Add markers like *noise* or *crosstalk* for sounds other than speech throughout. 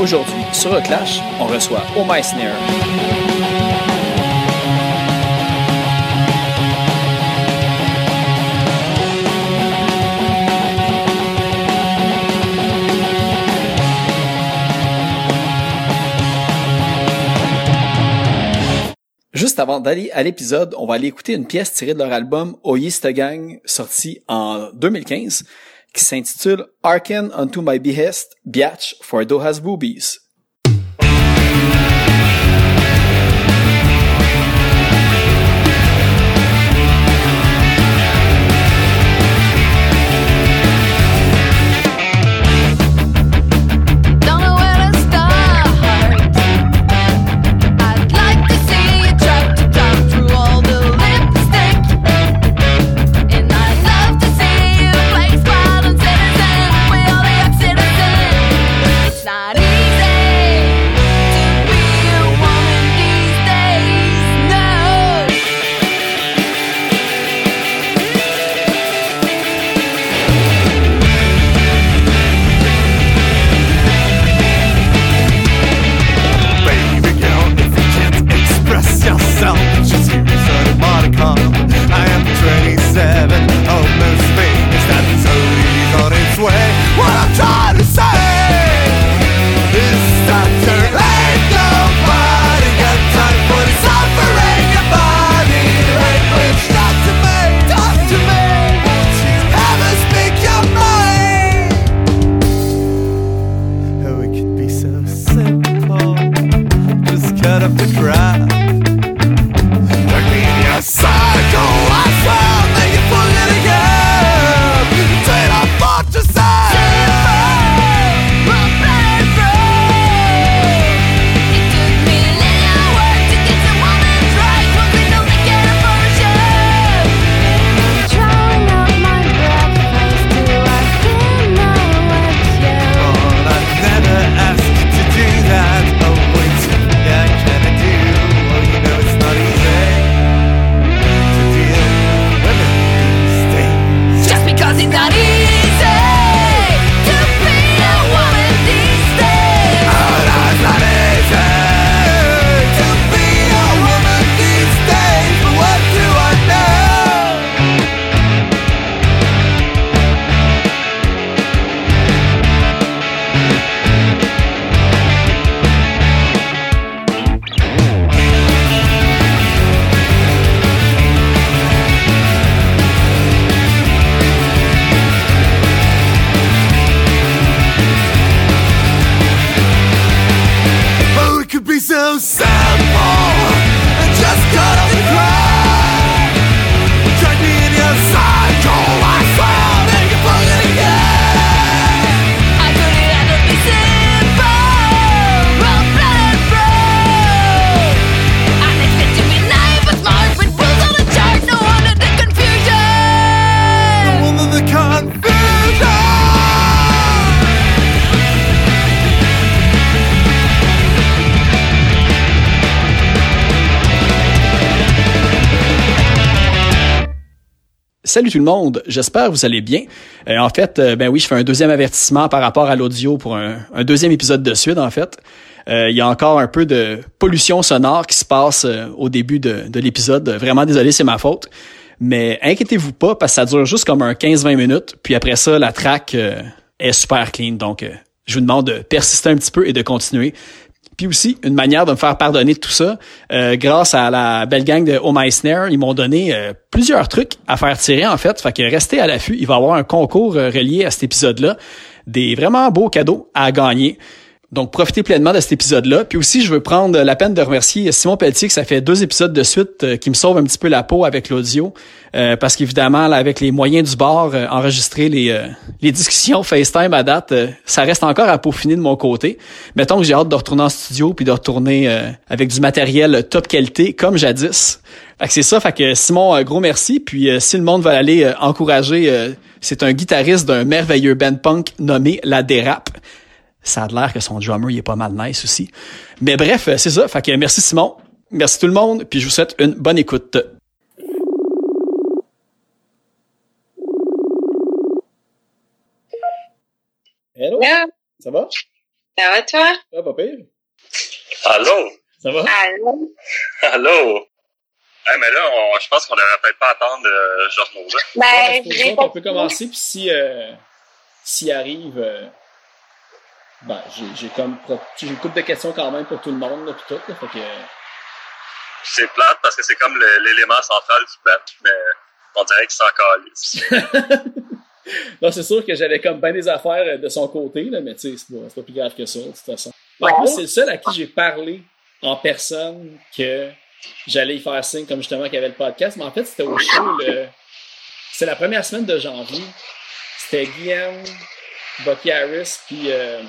Aujourd'hui, sur le Clash, on reçoit Oh My Snare. Juste avant d'aller à l'épisode, on va aller écouter une pièce tirée de leur album Oyster Gang, sorti en 2015 qui s'intitule Arken unto my behest, Biatch for Doha's boobies. Salut tout le monde, j'espère que vous allez bien. Euh, en fait, euh, ben oui, je fais un deuxième avertissement par rapport à l'audio pour un, deuxième épisode de suite, en fait. Euh, il y a encore un peu de pollution sonore qui se passe au début de, de l'épisode. Vraiment désolé, c'est ma faute. Mais inquiétez-vous pas parce que ça dure juste comme un 15-20 minutes. Puis après ça, la track est super clean. Donc, je vous demande de persister un petit peu et de continuer. Puis aussi, une manière de me faire pardonner tout ça, euh, grâce à la belle gang de Oh Snare, ils m'ont donné euh, plusieurs trucs à faire tirer en fait. Fait que restez à l'affût, il va y avoir un concours euh, relié à cet épisode-là. Des vraiment beaux cadeaux à gagner. Donc, profitez pleinement de cet épisode-là. Puis aussi, je veux prendre la peine de remercier Simon Pelletier, que ça fait deux épisodes de suite euh, qui me sauve un petit peu la peau avec l'audio. Euh, parce qu'évidemment, avec les moyens du bord, euh, enregistrer les, les discussions FaceTime à date, ça reste encore à peaufiner de mon côté. Mettons que j'ai hâte de retourner en studio puis de retourner avec du matériel top qualité, comme jadis. Fait que c'est ça. Fait que Simon, gros merci. Puis si le monde veut aller encourager, c'est un guitariste d'un merveilleux band punk nommé La Dérape. Ça a l'air que son drummer il est pas mal nice aussi. Mais bref, c'est ça. Fait que merci Simon. Merci tout le monde. Puis je vous souhaite une bonne écoute. Hello? Ça va? Ça va toi? Ça va pas pire? Allô? Ça va? Allô? Allô? Hey, mais là, on, je pense qu'on devrait peut-être pas attendre euh, Georges Ben, ouais, je on peut commencer, puis si euh, s'il arrive, euh, ben, j'ai comme j'ai une couple de questions quand même pour tout le monde, là, puis tout, là, fait que... C'est plate parce que c'est comme l'élément central du plan, mais on dirait qu'il s'en calisse. *laughs* non, c'est sûr que j'avais comme bien des affaires euh, de son côté, là, mais tu sais, c'est pas, pas, plus grave que ça, de toute façon. En plus, c'est le seul à qui j'ai parlé en personne que j'allais y faire signe, comme justement qu'il y avait le podcast, mais en fait, c'était au show, le... c'est la première semaine de janvier. C'était Guillaume, Bucky Harris, puis euh,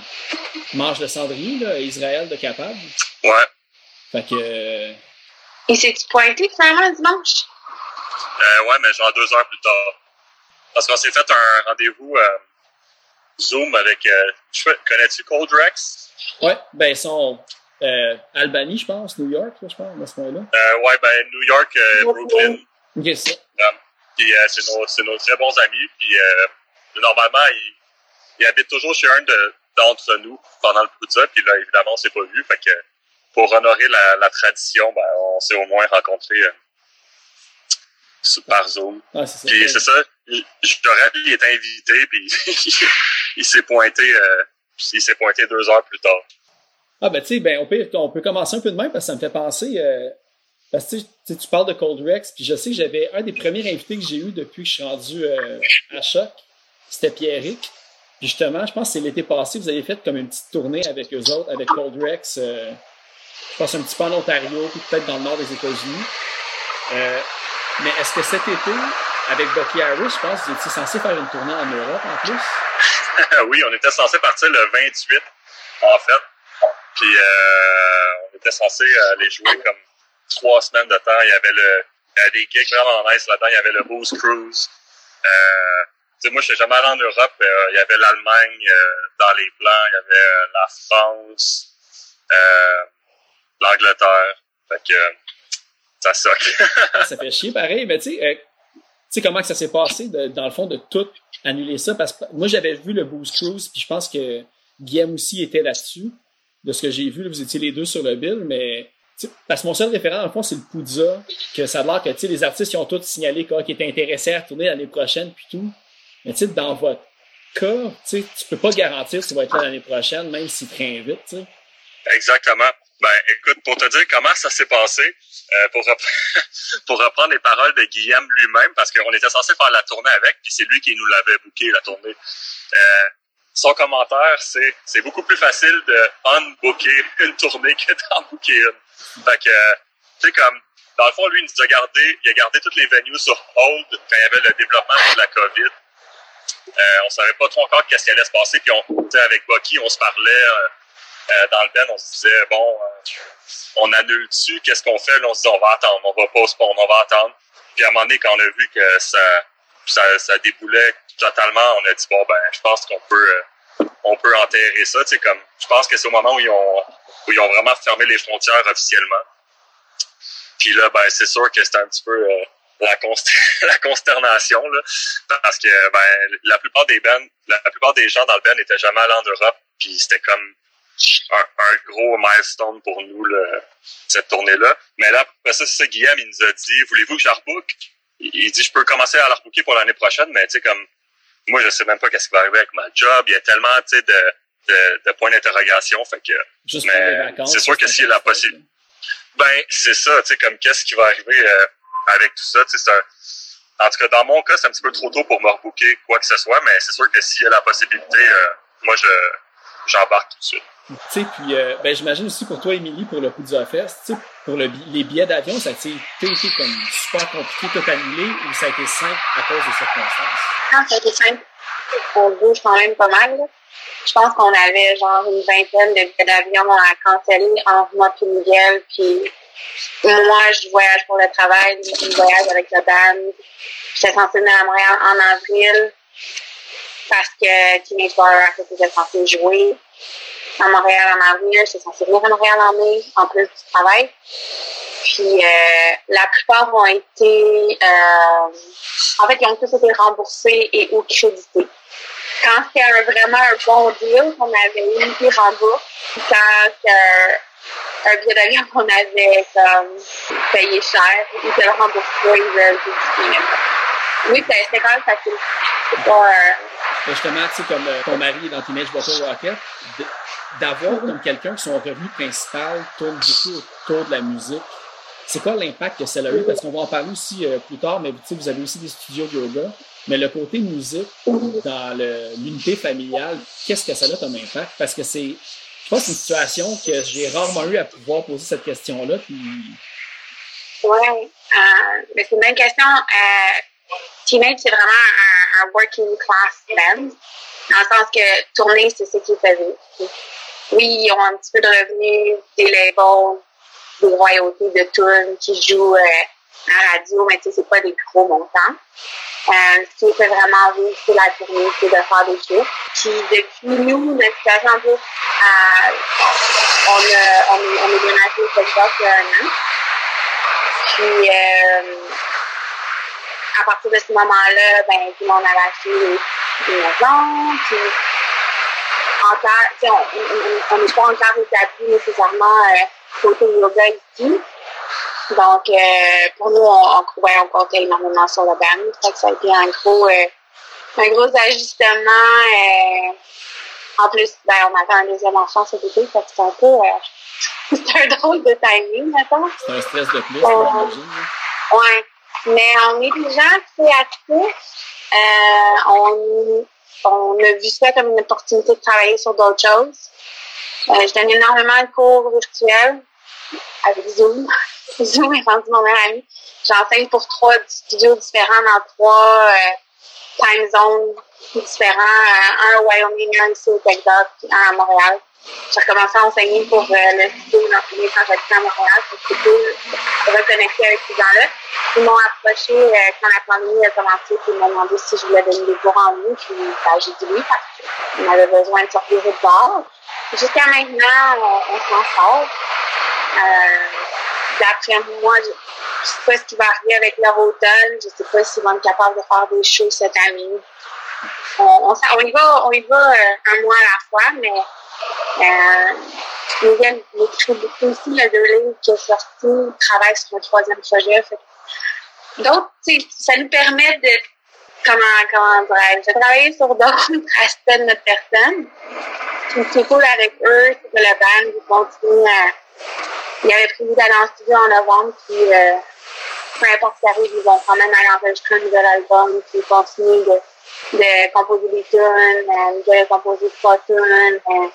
Mange le Cendrier, là, Israël de Capable. Ouais. Fait que. Euh... Et c'est-tu pointé finalement dimanche? Euh, ouais, mais genre deux heures plus tard. Parce qu'on s'est fait un rendez-vous euh, Zoom avec. Euh, *laughs* connais-tu Cold Rex? Ouais, ben, ils sont. Euh, Albany, je pense, New York, je pense, à ce point-là. Euh, ouais, ben, New York, euh, Brooklyn. Ok, c'est ça. puis c'est nos, nos, très bons amis. Puis normalement, ils, il habite toujours chez un d'entre nous pendant le Poudza, puis là, évidemment, on s'est pas vu. Fait que pour honorer la, la tradition, ben, on s'est au moins rencontrés euh, par Zoom. Ah, c'est ça. Puis c'est ça, Jorel, il est invité, puis *laughs* il s'est pointé, euh, il s'est pointé deux heures plus tard. Ah ben tu sais, ben on peut, on peut commencer un peu de même parce que ça me fait penser. Euh, parce que tu parles de Cold Rex, puis je sais que j'avais un des premiers invités que j'ai eu depuis que je suis rendu euh, à Choc, c'était Pierrick justement, je pense que c'est l'été passé, vous avez fait comme une petite tournée avec eux autres, avec Cold Rex, euh, je pense un petit peu en Ontario, puis peut-être dans le nord des États-Unis. Euh, mais est-ce que cet été, avec Bucky Harris, je pense, vous étiez censé faire une tournée en Europe en plus? *laughs* oui, on était censé partir le 28, en fait. Puis euh, on était censé aller jouer comme trois semaines de temps. Il y avait le il y avait des gigs vraiment nice là-dedans. Il y avait le Boost Cruise. Euh, sais, moi, je suis jamais allé en Europe. Euh, il y avait l'Allemagne euh, dans les plans, il y avait euh, la France, l'Angleterre. Fait que ça soque. *laughs* Ah, ça fait chier pareil, mais tu sais, comment que ça s'est passé, dans le fond, de tout annuler ça? Parce que moi, j'avais vu le Boost Cruise, puis je pense que Guillaume aussi était là-dessus. De ce que j'ai vu, vous étiez les deux sur le bill, mais parce que mon seul référent, dans le fond, c'est le Poudza, que ça a l'air que les artistes qui ont tous signalé qu'ils étaient intéressés à tourner l'année prochaine, puis tout. Mais tu sais, dans votre cas, tu tu peux pas garantir que tu vas être là l'année prochaine, même s'il te réinvite, tu. Exactement. Ben, écoute, pour te dire comment ça s'est passé, euh, pour, *laughs* pour reprendre les paroles de Guillaume lui-même, parce qu'on était censé faire la tournée avec, puis c'est lui qui nous l'avait booké, la tournée. Euh, son commentaire, c'est c'est beaucoup plus facile de unbooker une tournée que d'en booker une. Fait que, tu sais, comme, dans le fond, lui, il nous a gardé, il a gardé toutes les venues sur hold quand il y avait le développement de la COVID. Euh, on savait pas trop encore qu'est-ce qui allait se passer. Puis on, avec Bucky, on se parlait euh, euh, dans le ben, on se disait bon, on annule dessus, qu'est-ce qu'on fait? Là, on se dit on va attendre, on va postpone, on va attendre. Puis à un moment donné, quand on a vu que ça, ça, ça déboulait totalement, on a dit bon ben, je pense qu'on peut, on peut enterrer ça. Tu comme, je pense que c'est au moment où ils ont, où ils ont vraiment fermé les frontières officiellement. Puis là, ben, c'est sûr que c'était un petit peu la, *laughs* la consternation là, parce que ben la plupart des bands, la, plupart des gens dans le band n'étaient jamais allés en Europe, puis c'était comme un, un, gros milestone pour nous le, cette tournée-là. Mais là, après ça, c'est ça, Guillaume, il nous a dit Voulez-vous que je rebook? Il dit Je peux commencer à la rebooker pour l'année prochaine, mais tu sais, comme moi, je sais même pas qu'est-ce qui va arriver avec ma job. Il y a tellement tu sais de, de, de point d'interrogation. Fait que, Juste mais c'est sûr que s'il a la possibilité. Ben, c'est ça, tu sais, comme qu'est-ce qui va arriver euh, avec tout ça, tu sais, c'est un- En tout cas, dans mon cas, c'est un petit peu trop tôt pour me rebooker quoi que ce soit, mais c'est sûr que s'il y a la possibilité, euh, moi, je j'embarque tout de suite. Tu sais, puis euh, ben, j'imagine aussi pour toi, Émilie, pour le Poudre Fest, tu sais, pour le, les billets d'avion, ça a été, été comme super compliqué, tout annulé, ou ça a été simple à cause des circonstances? Non, ça a été simple. On bouge quand même pas mal. là. Je pense qu'on avait genre une vingtaine de billets d'avion à canceller entre moi et Miguel. Puis moi, je voyage pour le travail, il voyage avec le band. J'étais censée venir à Montréal en avril parce que Teenage Bar Racket était censé jouer à Montréal en avril. J'étais censée venir à Montréal en mai, en plus du travail. Puis euh, la plupart ont été... euh, en fait, ils ont tous été remboursés et ou crédités. Quand un, vraiment un bon deal qu'on avait eu, ils remboursent. Puis Quand c'était un, un billet d'avion qu'on avait payé cher, ils te le remboursent pas, veulent tout Oui, c'était quand même facile. C'est pas... euh, justement, tu sais, comme euh, ton mari est dans Teenage Bottle Rocket, d'avoir comme quelqu'un que son revenu principal tourne beaucoup autour de la musique, c'est quoi l'impact que ça a eu? Parce qu'on va en parler aussi euh, plus tard, mais vous avez aussi des studios de yoga. Mais le côté musique dans l'unité familiale, qu'est-ce que ça a comme impact? Parce que c'est, je pense, une situation que j'ai rarement eu à pouvoir poser cette question-là. Ouais, euh, mais c'est une bonne question. Euh, Teenage, c'est vraiment un, un working class band, dans le sens que tourner, c'est ce qu'ils faisaient. Oui, ils ont un petit peu de revenus, des labels, des royautés de tunes qui jouent euh, à radio, mais tu sais, c'est pas des gros montants. Euh, ce qui fait vraiment vivre, c'est la tournée, c'est de faire des shows. Puis depuis nous, notre situation un peu, euh, on, a, on, est, on démarré au Texas il y a un an. Puis, euh, à partir de ce moment-là, ben, tout le monde avait acheté des, maisons. Puis, encore, on on- on n'est pas encore établi nécessairement euh, côté yoga ici. Donc, euh, pour nous, on, on, ouais, on comptait énormément sur le band. Fait que ça a été un gros, euh, un gros ajustement. euh, en plus, ben, on avait un deuxième enfant cet été, fait que c'est un peu, euh, *laughs* c'est un drôle de timing, maintenant. c'est un stress de plus, Oh. j'imagine. là. Ouais. Mais on est des gens créatifs. Euh, on, on a vu ça comme une opportunité de travailler sur d'autres choses. Euh, je donne énormément de cours virtuels avec Zoom. *laughs* Zoom est rendu mon meilleur ami. J'enseigne pour trois studios différents dans trois euh, time zones différents. Euh, un au Wyoming, un ici au Texas, puis un à Montréal. J'ai recommencé à enseigner pour euh, le studio d'enseigner quand j'habitais à Montréal. C'est cool reconnecter avec ces gens-là. Ils m'ont approché quand la pandémie a commencé, puis ils m'ont demandé si je voulais donner des cours en ligne. Puis ben, j'ai dit oui parce qu'on avait besoin de sortir de bord. Jusqu'à maintenant, on, on s'en sort. Euh, D'après moi, je ne sais pas ce qui va arriver avec leur automne. Je ne sais pas s'ils vont être capables de faire des shows cette année. On, y va, on y va euh, un mois à la fois, mais euh, Miguel écrit beaucoup aussi le deux qui est sorti, il travaille sur un troisième projet. Donc, ça nous permet de, comment, comment dirais-je, de travailler sur d'autres *laughs* aspects de notre personne. Ce cool avec eux, que le band, ils continuent à... Ils avaient prévu d'aller en studio en novembre, puis euh, peu importe ce qui arrive, ils vont quand même aller enregistrer un nouvel album, puis continuer de, de composer des tunes, euh, a composé trois tunes, euh,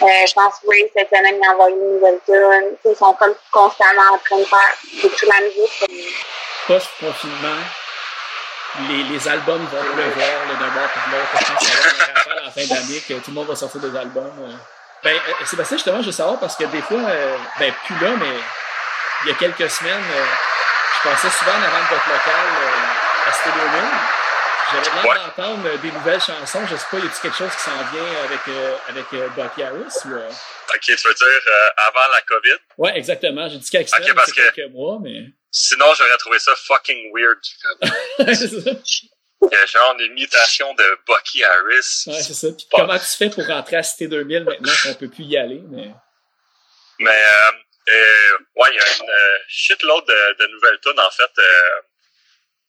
euh, je pense que Ray, cette semaine, il a envoyé une nouvelle tune. Ils sont comme constamment en train de faire d'écrire la musique. Post-confinement, les, les albums vont pleuvoir là, d'un bord puis de l'autre. Je pense que ça va être un rappel à la fin d'année que tout le monde va sortir des albums. Ben, euh, Sébastien, justement, je veux savoir parce que des fois, euh, ben, plus là, mais il y a quelques semaines, euh, je passais souvent en avant de votre local euh, à 2000. J'avais l'air Ouais. d'entendre euh, des nouvelles chansons. Je sais pas, y a-t-il quelque chose qui s'en vient avec, euh, avec euh, Bucky Harris? Ou, euh? OK, tu veux dire euh, avant la COVID? Ouais, exactement. J'ai dit quelques Ok, semaines, parce que- quelques mois, mais. Sinon, j'aurais trouvé ça fucking weird. *laughs* Genre une imitation de Bucky Harris. Ouais, c'est ça. Puis Pas- comment tu fais pour rentrer à Cité 2000 maintenant qu'on peut plus y aller? Mais... Mais euh, euh, ouais, il y a une euh, shitload de, de nouvelles tunes en fait. Euh,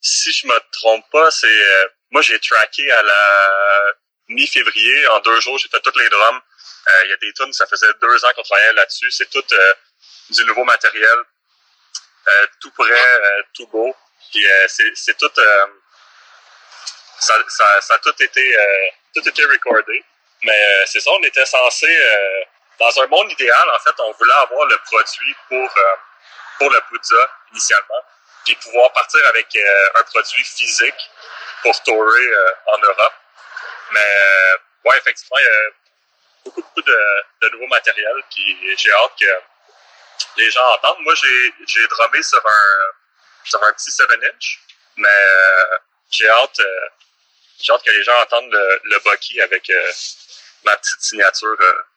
si je me trompe pas, c'est euh, moi j'ai tracké à la mi-février en deux jours, j'ai fait toutes les drums. Euh, il y a des tunes, ça faisait deux ans qu'on travaillait là-dessus. C'est tout euh, du nouveau matériel, euh, tout prêt, tout beau. Puis c'est tout, ça, ça, ça, a tout été, tout été recordé. Mais c'est ça, on était censé, dans un monde idéal, en fait, on voulait avoir le produit pour pour le Poudza initialement, puis pouvoir partir avec un produit physique pour tourer en Europe. Mais ouais, effectivement, il y a beaucoup, beaucoup de, de nouveaux matériels, puis j'ai hâte que les gens entendent. Moi, j'ai, drummé sur un, sur un petit 7-inch, mais euh, j'ai hâte, euh, j'ai hâte que les gens entendent le, le Bucky avec euh, ma petite signature.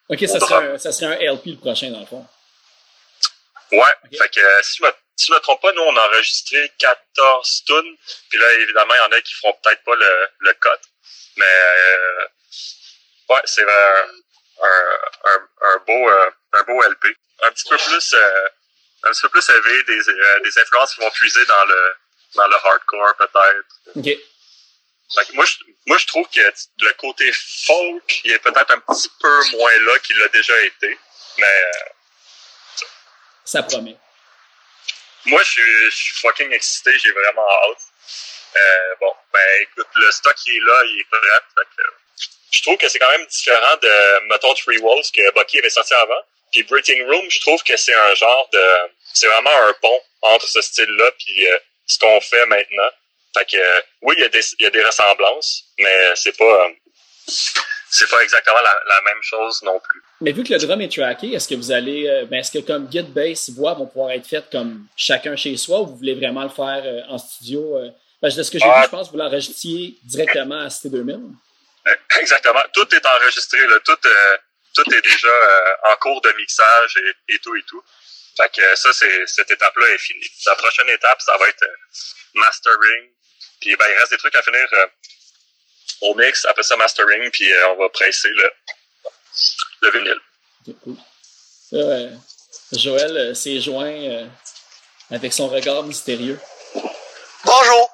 ok, ça serait, un, ça serait un LP le prochain, dans le fond. Ouais, fait que si je me, si me trompe pas, nous, on a enregistré 14 tunes, puis là, évidemment, il y en a qui feront peut-être pas le, le cut, mais ouais, c'est un, un, un, beau, un beau LP un petit peu plus euh, un petit peu plus élevé, des, euh, des influences qui vont puiser dans le dans le hardcore peut-être. OK. Moi, je, moi, je trouve que le côté folk, il est peut-être un petit peu moins là qu'il l'a déjà été, mais... Euh, ça promet. Moi, je suis, je suis fucking excité, j'ai vraiment hâte. Euh, bon, ben écoute, le stock qui est là, il est prêt. je trouve que c'est quand même différent de, mettons, Three Wolves que Bucky avait sorti avant. Puis Breathing Room, je trouve que c'est un genre de... C'est vraiment un pont entre ce style-là puis euh, ce qu'on fait maintenant. Fait que euh, oui, il y, a des, y a des ressemblances, mais c'est pas... Euh, c'est pas exactement la, même chose non plus. Mais vu que le drum est tracké, est-ce que vous allez, ben est-ce que comme Git Bass voix vont pouvoir être faites comme chacun chez soi ou vous voulez vraiment le faire en studio? Parce de ce que j'ai vu, je pense que vous l'enregistriez directement à Cité 2000. Exactement. Tout est enregistré. Là. Tout, tout est déjà euh, en cours de mixage et, tout et tout. Fait que ça, c'est cette étape-là est finie. La prochaine étape, ça va être euh, mastering. Puis ben, il reste des trucs à finir euh, au mix, après ça mastering, puis on va presser le, le vinyle. Joël s'est joint avec son regard mystérieux. Bonjour!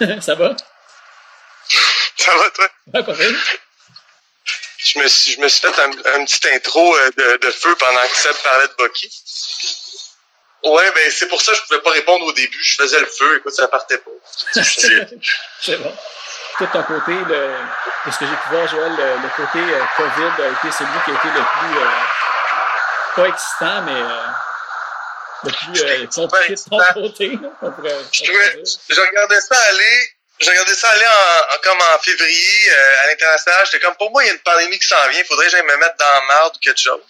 *laughs* ça va? Ça va, toi? Ouais, pas je me suis, je me suis fait un, un petit intro euh, de, de, feu pendant que Seb parlait de Bucky. Ouais, ben c'est pour ça que je pouvais pas répondre au début. Je faisais le feu, écoute, ça partait pas. *laughs* c'est bon. Tout ton côté, le, de ce que j'ai pu voir, Joël, le, côté euh, COVID a été celui qui a été le plus euh, pas excitant, mais euh, le plus euh, compliqué de ton côté. je, je regardais ça aller j'ai regardé ça aller en, comme en février euh, à l'international. J'étais comme, pour moi, il y a une pandémie qui s'en vient. Il faudrait que j'aille me mettre dans la merde ou quelque chose.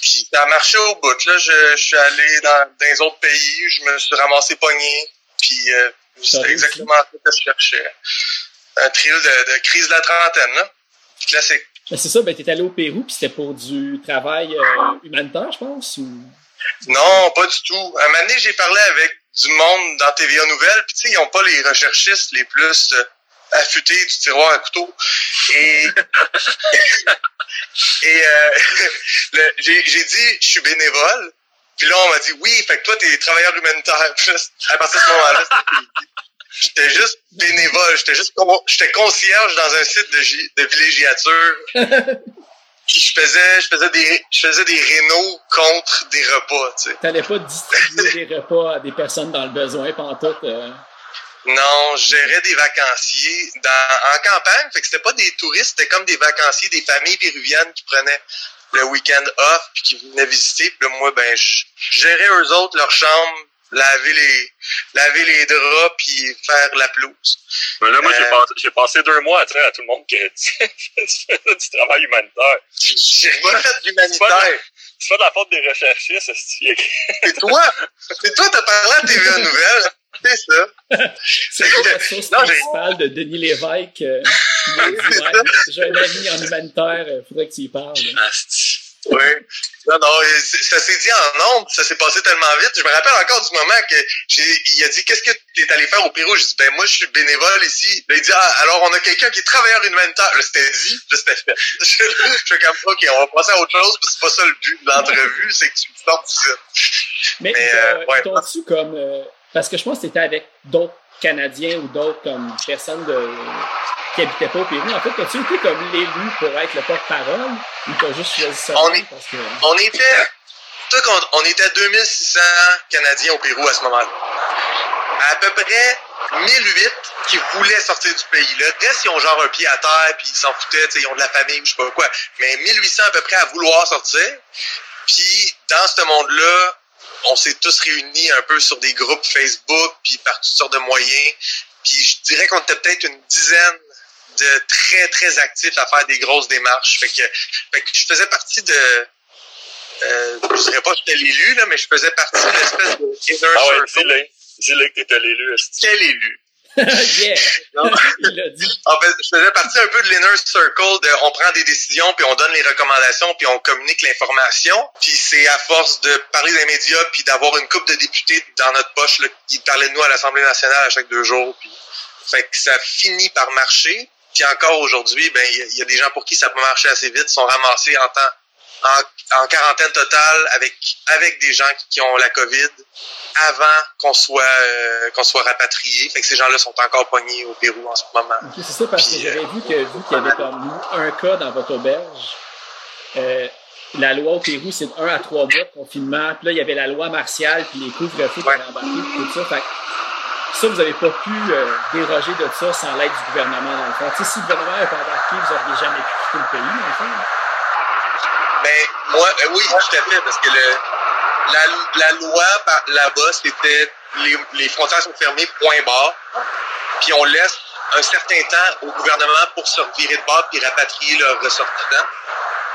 Puis ça a marché au bout. Là, je, je suis allé dans, dans les autres pays. Je me suis ramassé pogné. Puis euh, c'est exactement ce que je cherchais. Un thrill de, de, crise de la trentaine. Là. Classique. Ben c'est ça, ben t'es allé au Pérou, puis c'était pour du travail euh, humanitaire, je pense, ou... Non, pas du tout. À un moment donné, j'ai parlé avec du monde dans TVA Nouvelles, puis tu sais, ils n'ont pas les recherchistes les plus euh, affûtés du tiroir à couteau. Et, *laughs* et euh, *laughs* j'ai dit, je suis bénévole. Puis là, on m'a dit, oui, fait que toi, t'es travailleur humanitaire. *laughs* à partir de ce moment-là, j'étais juste bénévole. J'étais juste, j'étais concierge dans un site de, de villégiature. Puis je faisais, je faisais des, je faisais des rénaux contre des repas, tu sais. T'allais pas distribuer des repas à des personnes dans le besoin pantoute, euh... Non, je gérais des vacanciers dans, en campagne, fait que c'était pas des touristes, c'était comme des vacanciers, des familles péruviennes qui prenaient le week-end off puis qui venaient visiter. Puis là, moi, ben, je gérais eux autres leur chambre, laver les laver les draps puis faire la pelouse. Mais là, moi, j'ai, euh, passé, j'ai passé deux mois à dire à tout le monde que *laughs* tu fais du travail humanitaire. J'ai rien fait d'humanitaire. C'est pas de la faute des recherchistes, *laughs* c'est toi! C'est toi, t'as parlé à TVA Nouvelles. C'est ça. *laughs* C'est la source principale de Denis Lévesque. Euh, j'ai un ami en humanitaire, il faudrait que tu y parles. Oui. Non, non, ça s'est dit en nombre, ça s'est passé tellement vite. Je me rappelle encore du moment que il a dit qu'est-ce que tu es allé faire au Pérou? Je dis ben moi je suis bénévole ici. il dit ah, alors on a quelqu'un qui est travailleur humanitaire. Là c'était dit, là c'était fait. *laughs* je suis comme ok, on va passer à autre chose, c'est pas ça le but de l'entrevue, c'est que tu me sortes du Mais, Mais euh, ouais, tu comme euh, parce que je pense que c'était avec d'autres Canadiens ou d'autres comme personnes de qui habitaient pas au Pérou. En fait, as-tu été comme l'élu pour être le porte-parole ou t'as juste choisi ça? On, est, parce que... on était, on était 2600 Canadiens au Pérou à ce moment-là. À peu près 1008 qui voulaient sortir du pays. Le reste, ils ont genre un pied à terre, puis ils s'en foutaient, ils ont de la famille, je sais pas quoi. Mais 1800 à peu près à vouloir sortir. Puis dans ce monde-là, on s'est tous réunis un peu sur des groupes Facebook, puis par toutes sortes de moyens. Puis je dirais qu'on était peut-être une dizaine de très, très actifs à faire des grosses démarches. Fait que, fait que je faisais partie de... Euh, je dirais pas que j'étais l'élu, là, mais je faisais partie de l'espèce de inner Ah ouais, circle. dis-le. Que t'étais l'élu. Quel élu? *laughs* yeah! Non. *laughs* Il l'a dit. En fait, je faisais partie un peu de l'inner circle de on prend des décisions puis on donne les recommandations puis on communique l'information. Puis c'est à force de parler des médias puis d'avoir une coupe de députés dans notre poche là, qui parlaient de nous à l'Assemblée nationale à chaque deux jours. Puis fait que ça finit par marcher. Puis encore aujourd'hui, ben il y, a- il y a des gens pour qui ça peut marcher assez vite, sont ramassés en temps en, en quarantaine totale avec avec des gens qui, qui ont la COVID avant qu'on soit euh, qu'on soit rapatriés. Fait que ces gens-là sont encore pognés au Pérou en ce moment. C'est ça, parce que Puis, j'avais vu que vu qu'il y avait comme un cas dans votre auberge, euh, la loi au Pérou, c'est de 1 à 3 mois de confinement. Puis là, il y avait la loi martiale, puis les couvre-feux qui Ouais. tout ça. Fait que ça, vous n'avez pas pu euh, déroger de ça sans l'aide du gouvernement, dans le fond. Si le gouvernement n'avait pas embarqué, vous n'auriez jamais pu quitter le pays, dans le fond. Ben, moi, euh, oui, tout à fait, parce que le, la, la loi là-bas, c'était les, les frontières sont fermées, point barre. Puis on laisse un certain temps au gouvernement pour se revirer de bord puis rapatrier leurs ressortissants.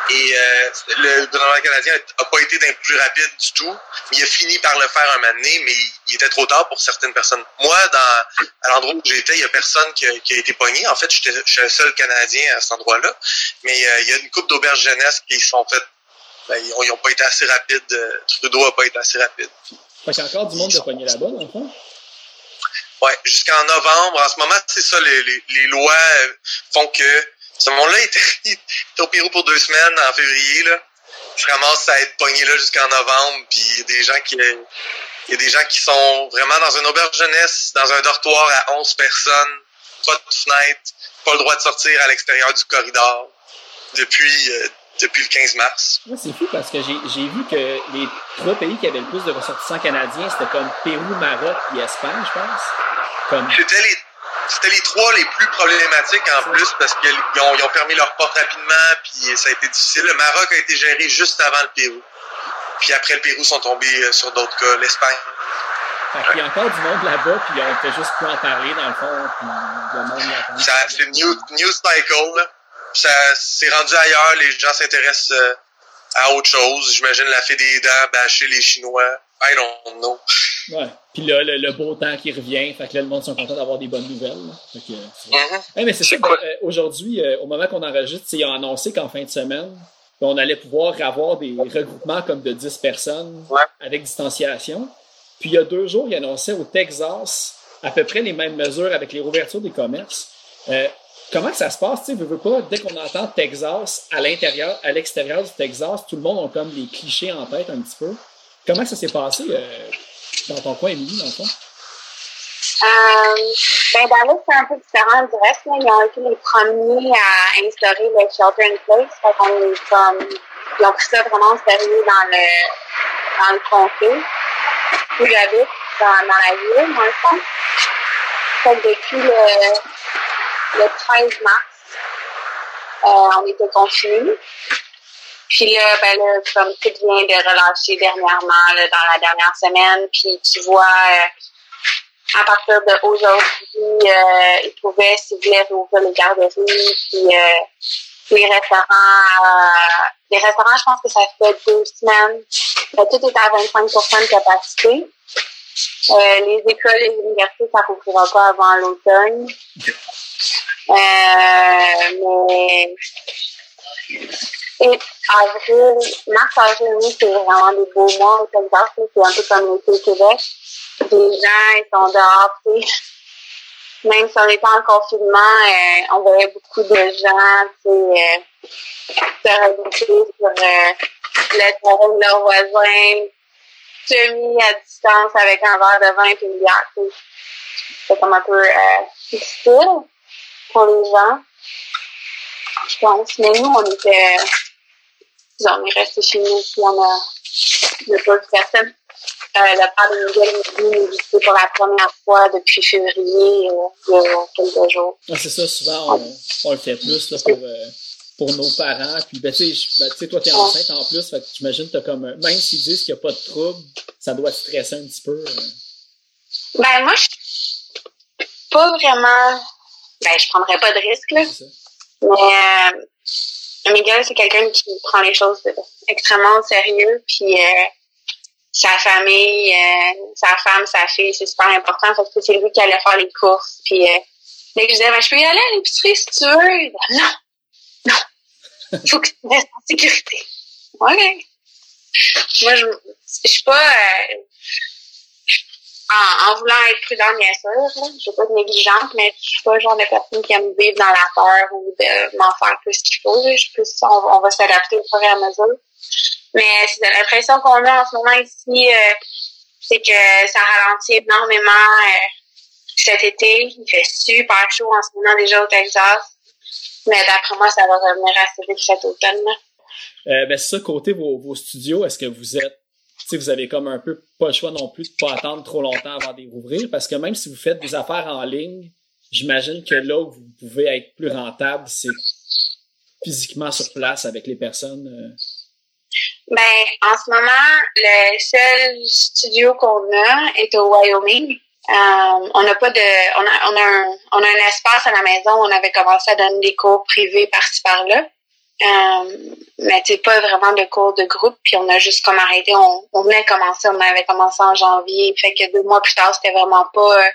Et euh, le gouvernement canadien n'a pas été d'un plus rapide du tout. Il a fini par le faire un moment donné, mais il, était trop tard pour certaines personnes. Moi, dans à l'endroit où j'étais, il y a personne qui a, qui a été pogné. En fait, j'étais je suis le seul Canadien à cet endroit-là. Mais euh, il y a une couple d'auberges jeunesse qui se sont faites. Ben, ils, ont, ils ont pas été assez rapides. euh, Trudeau a pas été assez rapide. Fait qu'il y a encore du monde de pogner là-bas, dans le fond. Ouais, jusqu'en novembre. En ce moment, c'est ça, les, les, les lois euh, font que ce monde-là était, il était au Pérou pour deux semaines en février, là. Il se ramasse à être pogné là jusqu'en novembre, puis il y a des gens qui il y a des gens qui sont vraiment dans une auberge jeunesse, dans un dortoir à 11 personnes, pas de fenêtre, pas le droit de sortir à l'extérieur du corridor depuis euh, depuis le 15 mars. Ouais, c'est fou parce que j'ai j'ai vu que les trois pays qui avaient le plus de ressortissants canadiens, c'était comme Pérou, Maroc et Espagne, je pense. Comme C'était les c'était les trois les plus problématiques en plus parce qu'ils ont, ils ont fermé leurs portes rapidement puis ça a été difficile. Le Maroc a été géré juste avant le Pérou. Puis après le Pérou sont tombés euh, sur d'autres cas, l'Espagne. Fait qu'il y a encore du monde là-bas, puis on fait juste plus en parler, dans le fond, puis le monde. Ça c'est new, news cycle. Là. Ça c'est rendu ailleurs, les gens s'intéressent euh, à autre chose. J'imagine la fée des dents, bâcher les Chinois. I don't know. Ouais. Puis là, le, le beau temps qui revient, fait que là, le monde sont contents d'avoir des bonnes nouvelles. Fait que, euh, c'est- mais c'est ça. Quoi? ben, euh, Aujourd'hui, euh, au moment qu'on enregistre, ils ont annoncé qu'en fin de semaine, on allait pouvoir avoir des regroupements comme de 10 personnes Ouais. avec distanciation. Puis il y a deux jours, ils annonçaient au Texas à peu près les mêmes mesures avec les rouvertures des commerces. Euh, comment que ça se passe? Tu veux pas, dès qu'on entend Texas à l'intérieur, à l'extérieur du Texas, tout le monde a comme les clichés en tête un petit peu. Comment ça s'est passé euh, dans ton coin, Émilie, dans le fond? Euh, ben, c'est un peu différent du reste. Là. Ils ont été les premiers à instaurer le shelter in place. Fait ils ont pris ça vraiment au sérieux dans le, dans le comté. Où j'habite, dans, dans la ville, dans le fond. Depuis le, le 13 mars, euh, on était confinés. Puis là, ben là, comme tout vient de relâcher dernièrement, là, dans la dernière semaine, puis tu vois, euh, à partir d'aujourd'hui, euh, ils pouvaient, s'ils voulaient, rouvrir les garderies, puis euh, les restaurants. euh, les restaurants, je pense que ça fait deux semaines. Euh, tout est à 25% de capacité. Euh, les écoles et les universités, ça ne rouvrira pas avant l'automne. Euh, mais et avril, mars, avril, mai, c'est vraiment des beaux mois au Texas. là. C'est un peu comme l'été au Québec. Les gens, ils sont dehors, tu sais. Même si on était en confinement, euh, on voyait beaucoup de gens, tu euh, se regrouper sur euh, le terrain de leurs voisins, semi à distance avec un verre de vin et une bière, tu sais. C'est comme un peu euh, difficile. pour les gens. Je pense. Mais nous, on était, on est resté chez nous, puis on a, a pas vu personne. Euh, le père de Miguel est venu nous visiter pour la première fois depuis février, euh, il y a quelques jours. Ah, c'est ça, souvent, on, on le fait plus là, pour, euh, pour nos parents. Puis, ben, tu sais, ben, toi, t'es enceinte en plus, fait que j'imagine que t'as comme un... Même s'ils disent qu'il n'y a pas de trouble, ça doit te stresser un petit peu. Ben, moi, je pas vraiment, ben, je prendrais pas de risque, là. Mais euh, Miguel, c'est quelqu'un qui prend les choses extrêmement au sérieux. Puis euh, sa famille, euh, sa femme, sa fille, c'est super important parce que c'est lui qui allait faire les courses. Puis euh, dès que je disais, ben, je peux y aller à l'épicerie si tu veux. Non, non, il faut que tu restes en sécurité. OK. Moi, je, je suis pas... en, voulant être prudente, bien sûr, là, je veux pas être négligente, mais je suis pas le genre de personne qui aime vivre dans la peur ou de m'en faire plus qu'il faut. Je plus, on, on va s'adapter au fur et à mesure. Mais c'est l'impression qu'on a en ce moment ici, euh, c'est que ça ralentit énormément euh, cet été. Il fait super chaud en ce moment déjà au Texas. Mais d'après moi, ça va revenir assez vite cet automne. Euh, ben, ça, côté vos studios, est-ce que vous êtes, tu sais, vous avez comme un peu pas le choix non plus de pas attendre trop longtemps avant de rouvrir, parce que même si vous faites des affaires en ligne, j'imagine que là où vous pouvez être plus rentable, c'est physiquement sur place avec les personnes. euh. Ben, en ce moment, le seul studio qu'on a est au Wyoming. Euh, on n'a pas de, on a, on a un, on a un espace à la maison. On avait commencé à donner des cours privés par-ci par-là. Euh, mais c'est pas vraiment de cours de groupe. Puis on a juste comme arrêté. On, on venait de commencer. On avait commencé en janvier. Fait que deux mois plus tard, c'était vraiment pas euh,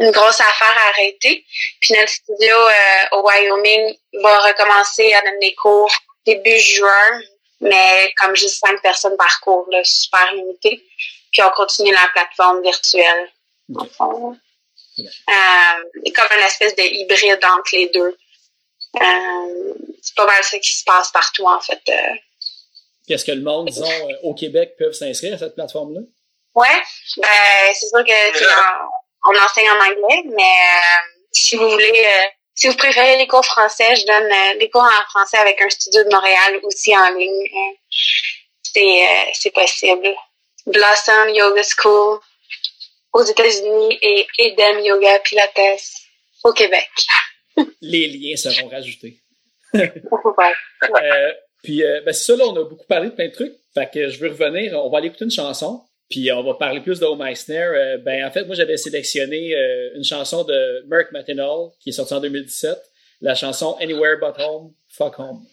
une grosse affaire à arrêter. Puis notre studio euh, au Wyoming va recommencer à donner des cours début juin mais comme juste cinq personnes par cours, là, super limité. Puis on continue la plateforme virtuelle. en fond. Euh, comme une espèce de hybride entre les deux. Euh, c'est pas mal ça qui se passe partout, en fait. Euh, Puis Est-ce que le monde, disons, euh, au Québec peuvent s'inscrire à cette plateforme-là? Ouais, ben, c'est sûr que on, on enseigne en anglais, mais euh, si vous voulez, euh, si vous préférez les cours français, je donne des cours en français avec un studio de Montréal aussi en ligne. C'est c'est possible. Blossom Yoga School aux États-Unis et Eden Yoga Pilates au Québec. Les liens seront rajoutés. Euh, puis, euh, ben, c'est ça, là, on a beaucoup parlé de plein de trucs. Fait que je veux revenir. On va aller écouter une chanson. Puis, on va parler plus de. Euh, ben, en fait, moi, j'avais sélectionné euh, une chanson de Merck Matinal qui est sortie en 2017. La chanson Anywhere But Home, Fuck Home.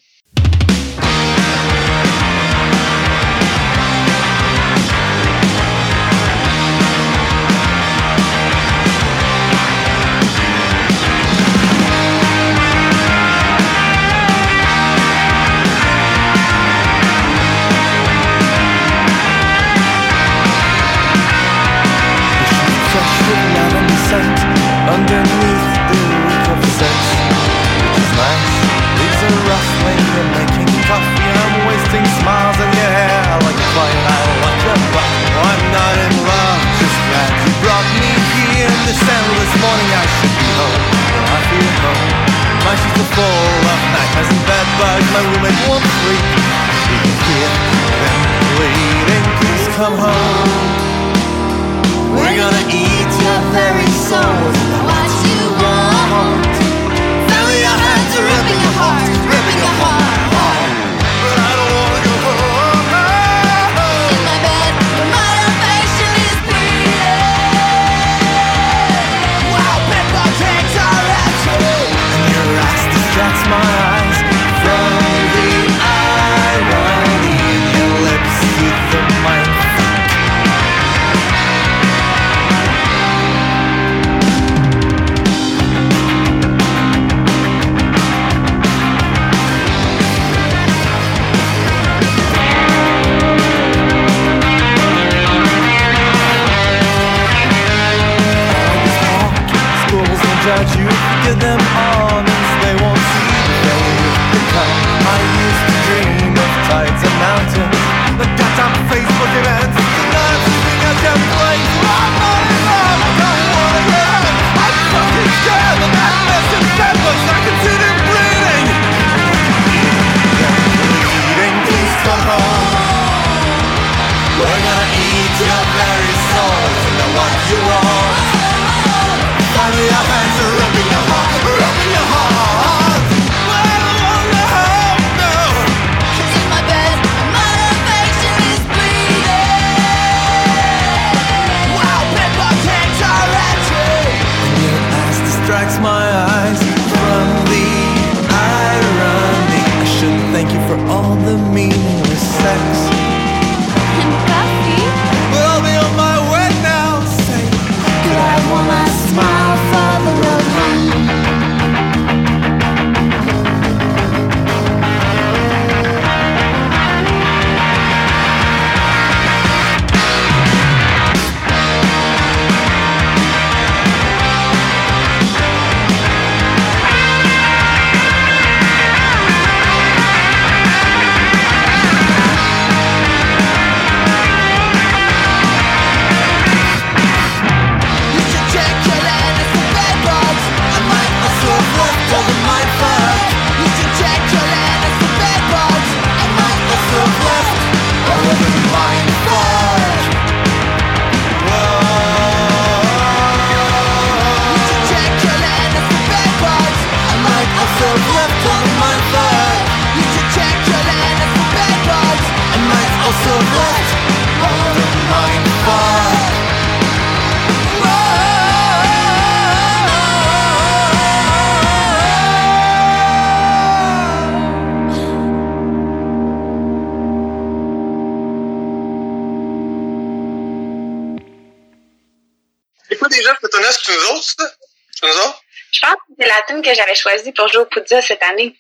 Choisie pour jouer au Poudja cette année.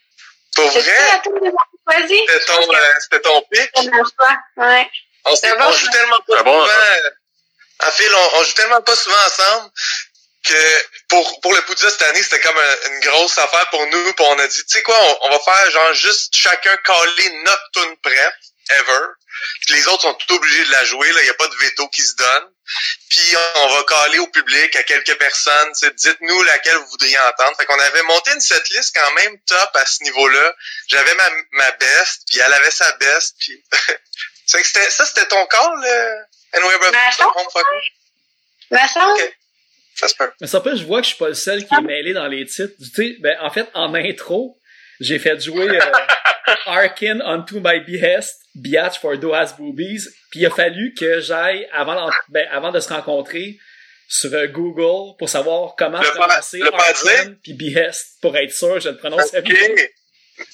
Pour vrai? C'était ton, euh, c'était ton pic? C'est mon choix, ouais. On, bon, joue tellement pas bon, souvent. En fait, on, on joue tellement pas souvent ensemble que pour, pour le Poudja cette année, c'était comme un- une grosse affaire pour nous. Puis on a dit, tu sais quoi, on, on va faire genre juste chacun caler notre tune prête, ever. Puis les autres sont tout obligés de la jouer. Il n'y a pas de veto qui se donne. Puis on va caler au public, à quelques personnes. Dites-nous laquelle vous voudriez entendre. Fait qu'on avait monté une setlist quand même top à ce niveau-là. J'avais ma, ma best, puis elle avait sa best. Puis *laughs* c'était, ça, c'était ton call, euh, Anyway, Brother, Ben, ça- se peut. Mais ça peut, je vois que je suis pas le seul qui est mêlé dans les titres. Tu sais, ben, en fait, en intro, j'ai fait jouer euh, *laughs* Arkin Unto My Behest, Biatch for Doha's Boobies, puis il a fallu que j'aille, avant, ben, avant de se rencontrer, sur euh, Google pour savoir comment Le prononcer? Arkin puis Behest pour être sûr que je le prononce OK. bien.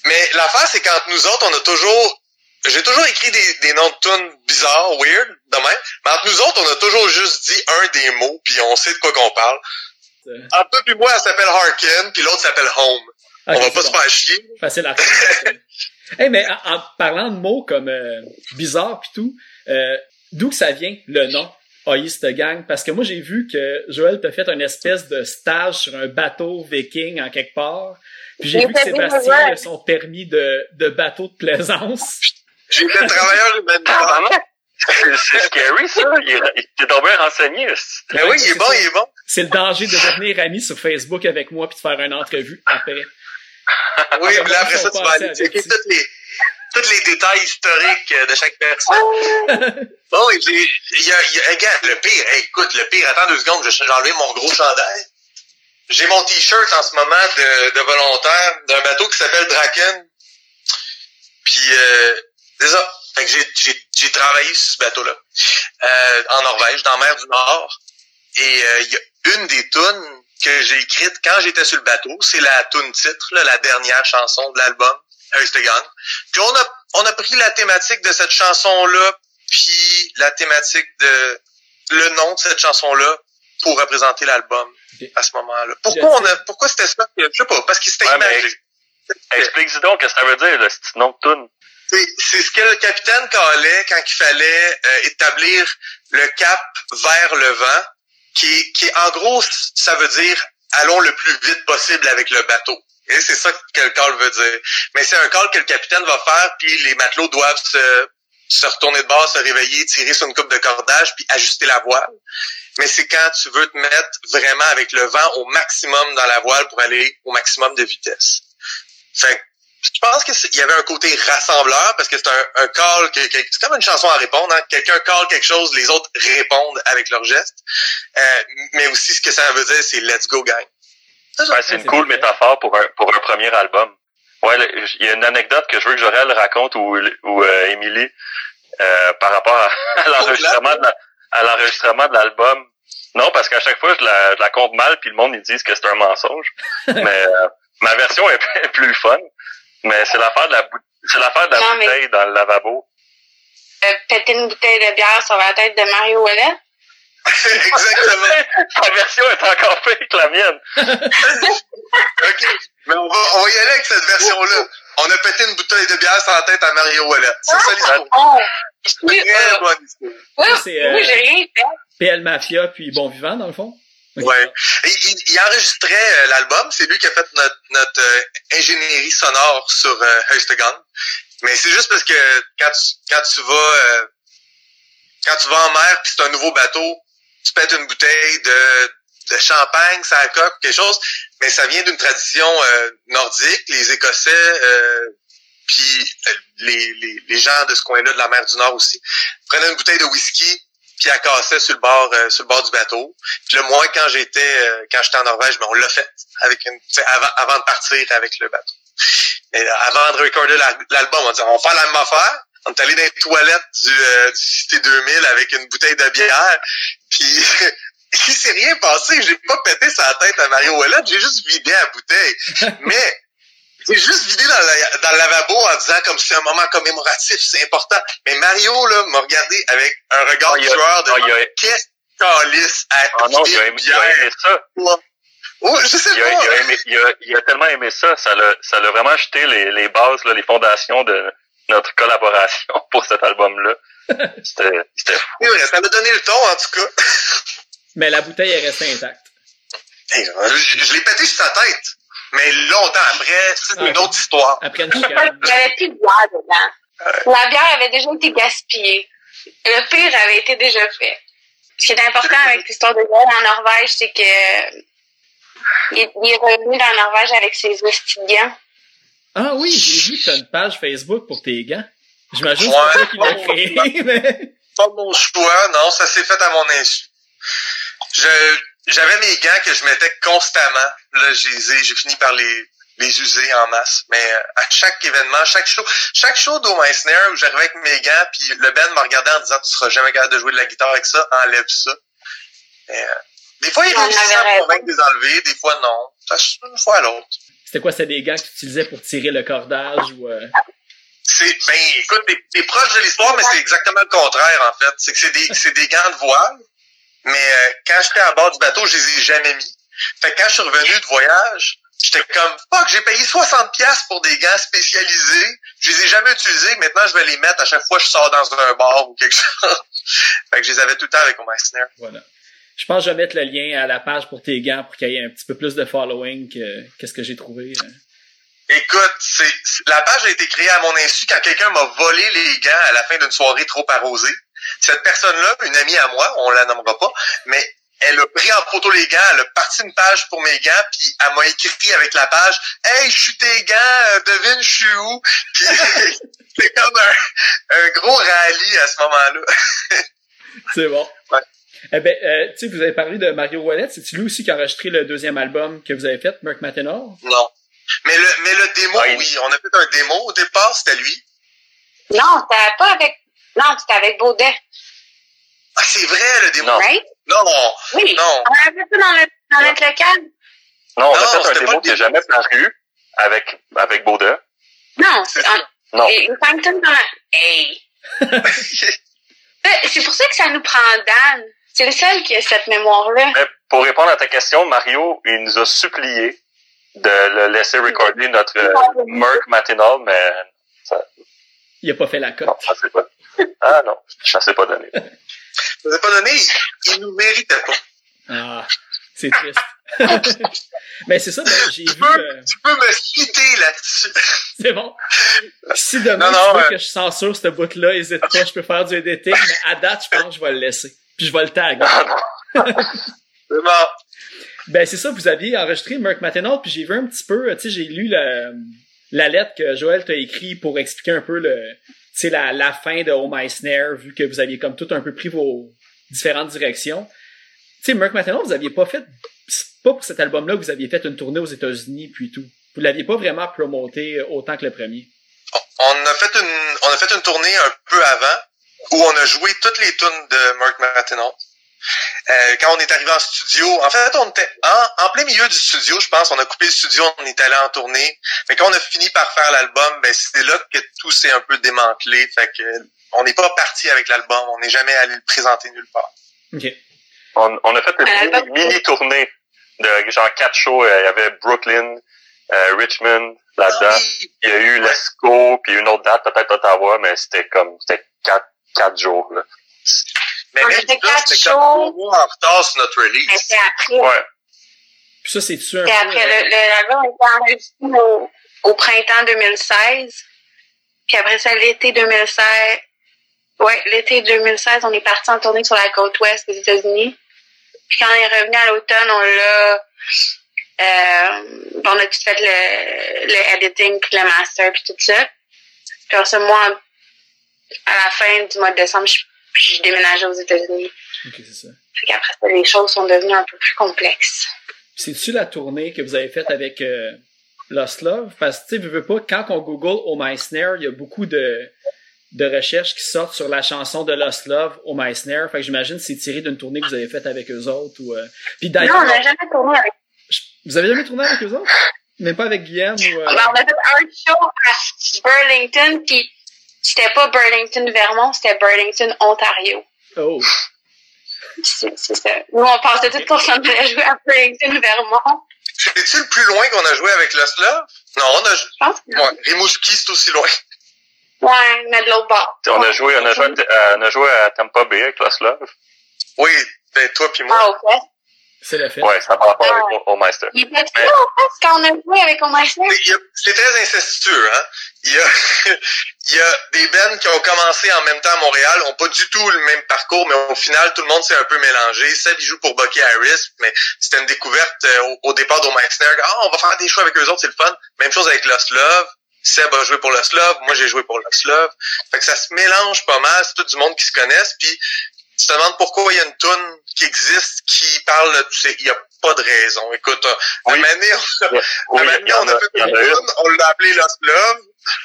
Mais l'affaire, c'est quand nous autres, on a toujours... J'ai toujours écrit des, des noms de tunes bizarres, weird, de même. Mais entre nous autres, on a toujours juste dit un des mots, puis on sait de quoi qu'on parle. Euh, Entre toi puis moi, elle s'appelle Harkin, puis l'autre s'appelle Home. on va pas bon. se faire chier. Facile à. *laughs* hey, mais en, en parlant de mots comme euh, bizarre pis tout, euh, d'où que ça vient le nom Oist Gang? Parce que moi j'ai vu que Joël t'a fait une espèce de stage sur un bateau viking en quelque part. Puis j'ai vu que Sébastien a son permis de, de bateau de plaisance. *laughs* J'étais travailleur humanitaire. Tabarnak! C'est c'est scary, ça. Il est, il est donc bien renseigné. Mais oui, il est bon, il est bon. C'est le danger de devenir ami sur Facebook avec moi puis de faire une entrevue après. Oui, Ah, puis là, après ça, tu vas aller checker tous les, tous les détails historiques euh, de chaque personne. *laughs* Bon, et il y a, il y a, regarde, le pire, hey, écoute, le pire, attends deux secondes, je- j'ai enlevé mon gros chandail. J'ai mon t-shirt en ce moment de, de volontaire d'un bateau qui s'appelle Draken. Puis, euh, c'est ça. Fait que j'ai, j'ai, j'ai travaillé sur ce bateau-là. Euh, en Norvège, dans la mer du Nord. Et euh, il y a une des tunes que j'ai écrite quand j'étais sur le bateau, c'est la tune titre, là, la dernière chanson de l'album, Gang. Puis on a, on a pris la thématique de cette chanson-là, puis la thématique de le nom de cette chanson-là pour représenter l'album à ce moment-là. Pourquoi on a, pourquoi c'était ça? Je sais pas, parce qu'il s'était Ouais, imagé. Explique-y donc qu'est-ce que ça veut dire, le petit nom de tune. C'est c'est ce que le capitaine calait quand il fallait euh, établir le cap vers le vent, qui, qui en gros, ça veut dire allons le plus vite possible avec le bateau. Et c'est ça que le call veut dire. Mais c'est un call que le capitaine va faire, puis les matelots doivent se, se retourner de bord, se réveiller, tirer sur une coupe de cordage, puis ajuster la voile. Mais c'est quand tu veux te mettre vraiment avec le vent au maximum dans la voile pour aller au maximum de vitesse. Fait je pense qu'il y avait un côté rassembleur parce que c'est un, un call, que, que- c'est comme une chanson à répondre. Hein? Quelqu'un call quelque chose, les autres répondent avec leurs gestes. Euh, mais aussi, ce que ça veut dire, c'est let's go, gang. C'est ça. Ouais, c'est une cool métaphore pour un, pour un premier album. Ouais, il y a une anecdote que je veux que Jorel raconte ou, ou euh, Émilie euh, par rapport à, à l'enregistrement de la- à l'enregistrement de l'album. Non, parce qu'à chaque fois, je la, je la compte mal, puis le monde, ils disent que c'est un mensonge. *laughs* Mais euh, ma version est *laughs* plus fun. Mais c'est l'affaire de la, bou- c'est l'affaire de la Non, mais- bouteille dans le lavabo. Euh, péter une bouteille de bière sur la tête de Mario Ouellet. *laughs* Exactement. Ta version est encore pire que la mienne. *laughs* OK. Mais on va, on va y aller avec cette version-là. On a pété une bouteille de bière sur la tête à Mario Wallet. C'est ça l'histoire. Oh! Très euh, bonne histoire. oui, euh, oui, j'ai rien fait. PL Mafia puis Bon Vivant, dans le fond. Ouais. Il, il enregistrait euh, l'album. C'est lui qui a fait notre, notre euh, ingénierie sonore sur euh. Mais c'est juste parce que quand tu, quand tu vas euh, quand tu vas en mer puis c'est un nouveau bateau, tu pètes une bouteille de, de champagne, ça coque quelque chose, mais ça vient d'une tradition euh, nordique. Les Écossais euh, puis euh, les, les, les gens de ce coin-là, de la mer du Nord aussi, prenaient une bouteille de whisky puis elle cassait sur le bord euh, sur le bord du bateau. Puis là, moi, quand j'étais euh, quand j'étais en Norvège, ben, on l'a fait avec une, avant, avant de partir avec le bateau. Mais là, avant de recorder la- l'album, on dit on va faire la même affaire. On est allé dans les toilettes du, euh, du Cité 2000 avec une bouteille de bière. Puis *laughs* il s'est rien passé. J'ai pas pété sa tête à Mario Wallet. J'ai juste vidé la bouteille. *laughs* Mais j'ai juste vidé dans, la- dans le lavabo en disant comme c'est un moment commémoratif, c'est important. Mais Mario là m'a regardé avec un regard a- tueur de il a- qu'est-ce que calice à Ah non, il a, aimé, il a aimé ça. Oh, je sais Il a, pas. il a aimé- il a- il a tellement aimé ça. Ça l'a, ça l'a vraiment jeté les, les bases, là, les fondations de notre collaboration *laughs* pour cet album-là. *laughs* C'était, c'était fou. Vrai, ça m'a donné le ton en tout cas. Mais la bouteille est restée intacte. Hey, je je l'ai pété sur sa tête. Mais longtemps après, c'est une autre histoire. Après une Il n'y avait plus de bière dedans. La bière avait déjà été gaspillée. Le pire avait été déjà fait. Ce qui est important avec l'histoire de bière en Norvège, c'est que il est, il est revenu dans la Norvège avec ses hosties de gants. Ah oui, j'ai vu que t'as une page Facebook pour tes gants. J'imagine que Ouais. c'est toi qui l'as créé, mais... Pas mon choix, non, ça s'est fait à mon insu. Je, j'avais mes gants que je mettais constamment. Là, je les ai- j'ai fini par les, les user en masse. Mais euh, à chaque événement, chaque show, chaque show d'O Meissner où j'arrivais avec mes gants, puis le Ben me regardait en disant tu seras jamais capable de jouer de la guitare avec ça, enlève ça. Mais, euh, des fois, il On réussissait à me convaincre de les enlever, des fois non. Ça, c'est une fois à l'autre. C'était quoi, c'était des gants que tu utilisais pour tirer le cordage ou... euh, C'est, ben, écoute, t'es, t'es proche de l'histoire, mais c'est exactement le contraire, en fait. C'est que c'est des, c'est des gants de voile, mais euh, quand j'étais à bord du bateau, je les ai jamais mis. Fait que quand je suis revenu de voyage, j'étais comme, fuck, j'ai payé 60 pièces pour des gants spécialisés. Je les ai jamais utilisés. Maintenant, je vais les mettre à chaque fois que je sors dans un bar ou quelque *laughs* chose. fait que je les avais tout le temps avec mon Meissner. Voilà. Je pense que je vais mettre le lien à la page pour tes gants pour qu'il y ait un petit peu plus de following que qu'est-ce que j'ai trouvé. euh. Écoute, c'est, c'est- la page a été créée à mon insu quand quelqu'un m'a volé les gants à la fin d'une soirée trop arrosée. Cette personne-là, une amie à moi, on la nommera pas, mais elle a pris en photo les gants, elle a parti une page pour mes gants, puis elle m'a écrit avec la page Hey, je suis tes gants, euh, devine je suis où? *laughs* Puis *laughs* c'est comme un, un gros rallye à ce moment-là. *laughs* C'est bon. Ouais. Eh ben, euh, tu sais, vous avez parlé de Mario Wallet. C'est-tu lui aussi qui a enregistré le deuxième album que vous avez fait, Merc Matenor? Non. Mais le, mais le démo, il- oui, on a fait un démo au départ, c'était lui. Non, c'était pas avec. Non, c'était avec Baudet. Ah, c'est vrai, le démo. Non. Right? Non, Oui. non. On avait fait ça dans, le, dans notre local. Non, on a fait un démo qui n'a jamais paru avec, avec Baudin. Non, un- Non. et une femme comme dans la... Hey! *laughs* Euh, c'est pour ça que ça nous prend Dan. C'est le seul qui a cette mémoire-là. Mais pour répondre à ta question, Mario, il nous a supplié de le laisser recorder notre euh, Merc matinal, mais Il a pas fait la non, cote. ça s'est pas. Ah non, ça s'est pas donné. Je vous ai pas donné, il, il nous méritait pas. Ah, c'est triste. Mais *laughs* c'est ça, ben, j'ai Tu vu... peux, euh, tu peux me citer là-dessus. *laughs* c'est bon. Si demain Non, tu non, veux ouais. que je censure ce bout-là, hésite pas, je peux faire du editing, mais à date, je pense que je vais le laisser. Puis je vais le tag. *laughs* C'est bon. Ben c'est ça, vous aviez enregistré Merc Matinal, puis j'ai vu un petit peu, euh, tu sais, j'ai lu le, la lettre que Joël t'a écrite pour expliquer un peu le, la, la fin de Oh My Snare, vu que vous aviez comme tout un peu pris vos différentes directions. Tu sais, Mark maintenant, vous aviez pas fait, pas pour cet album-là que vous aviez fait une tournée aux États-Unis puis tout. Vous l'aviez pas vraiment promoté autant que le premier. On a fait une, on a fait une tournée un peu avant où on a joué toutes les tunes de Mark Martineau. Euh, quand on est arrivé en studio, en fait, on était en, en plein milieu du studio, je pense. On a coupé le studio, on est allé en tournée. Mais quand on a fini par faire l'album, ben c'est là que tout s'est un peu démantelé. Fait que on n'est pas parti avec l'album, on n'est jamais allé le présenter nulle part. On, on a fait une Euh, mini, mini tournée de genre quatre shows. Euh, Il y avait Brooklyn, euh, Richmond là-dedans. Oui, Il y a eu l'ESCO, puis une autre date, peut-être Ottawa, mais c'était comme c'était quatre, quatre jours. Là. Mais On même était là, quatre c'était shows. comme mois en retard sur notre Mais release. c'est après. Ouais. Puis ça, c'est-tu un après. euh, Le, l'album été enregistré au, au printemps 2016. Puis après ça, l'été 2016. Ouais, l'été 2016, on est parti en tournée sur la côte ouest des États-Unis. Puis quand on est revenu à l'automne, on l'a. Euh, on a tout fait le, le editing, puis le master, puis tout ça. Puis en ce mois, à la fin du mois de décembre, je, puis je déménageais aux États-Unis. Ok, c'est ça. Fait qu'après ça, les choses sont devenues un peu plus complexes. C'est-tu la tournée que vous avez faite avec euh, Lost Love? Parce que, tu sais, veux, veux pas, quand on Google Oh My Snare, il y a beaucoup de, de recherches qui sortent sur la chanson de Lost Love, Oh My Snare. Fait que j'imagine que c'est tiré d'une tournée que vous avez faite avec eux autres. Ou, euh... Puis Non, on n'a jamais tourné avec vous avez jamais tourné avec eux autres? Même pas avec Guillaume ou... euh, Ben, on a fait un show à Burlington, puis c'était pas Burlington, Vermont, c'était Burlington, Ontario. Oh! *laughs* C'est c'est ça. Nous, on pensait tous qu'on s'en allait jouer à Burlington, Vermont. C'est-tu le plus loin qu'on a joué avec Lost Love? Non, on a, Je pense que non. ouais, Rimouski, c'est aussi loin. *laughs* Ouais, mais de l'autre bord. On a joué, on a joué, à, on a joué à Tampa Bay avec Lost Love. Oui, ben, toi puis moi. Ah, ok. C'est le fait. Ouais, ça par rapport avec Oh Meister. Il était là, au fait, quand on a joué avec Omar Mais il y a- C'est très incestueux, hein. Il y a, *laughs* il y a des bands qui ont commencé en même temps à Montréal, ont pas du tout le même parcours, mais au final, tout le monde s'est un peu mélangé. Seb, il joue pour Bucky Harris, mais c'était une découverte euh, au, au départ d'O Mike Snare. Ah, on va faire des choix avec eux autres, c'est le fun. Même chose avec Lost Love. Seb a joué pour Lost Love, moi j'ai joué pour Lost Love. Fait que ça se mélange pas mal, c'est tout du monde qui se connaissent, puis tu te demandes pourquoi il y a une toune qui existe qui parle, de- tu sais, il y a pas de raison. Écoute, euh, Oui. on- Oui, il a fait il une toune, on l'a appelé Lost Love,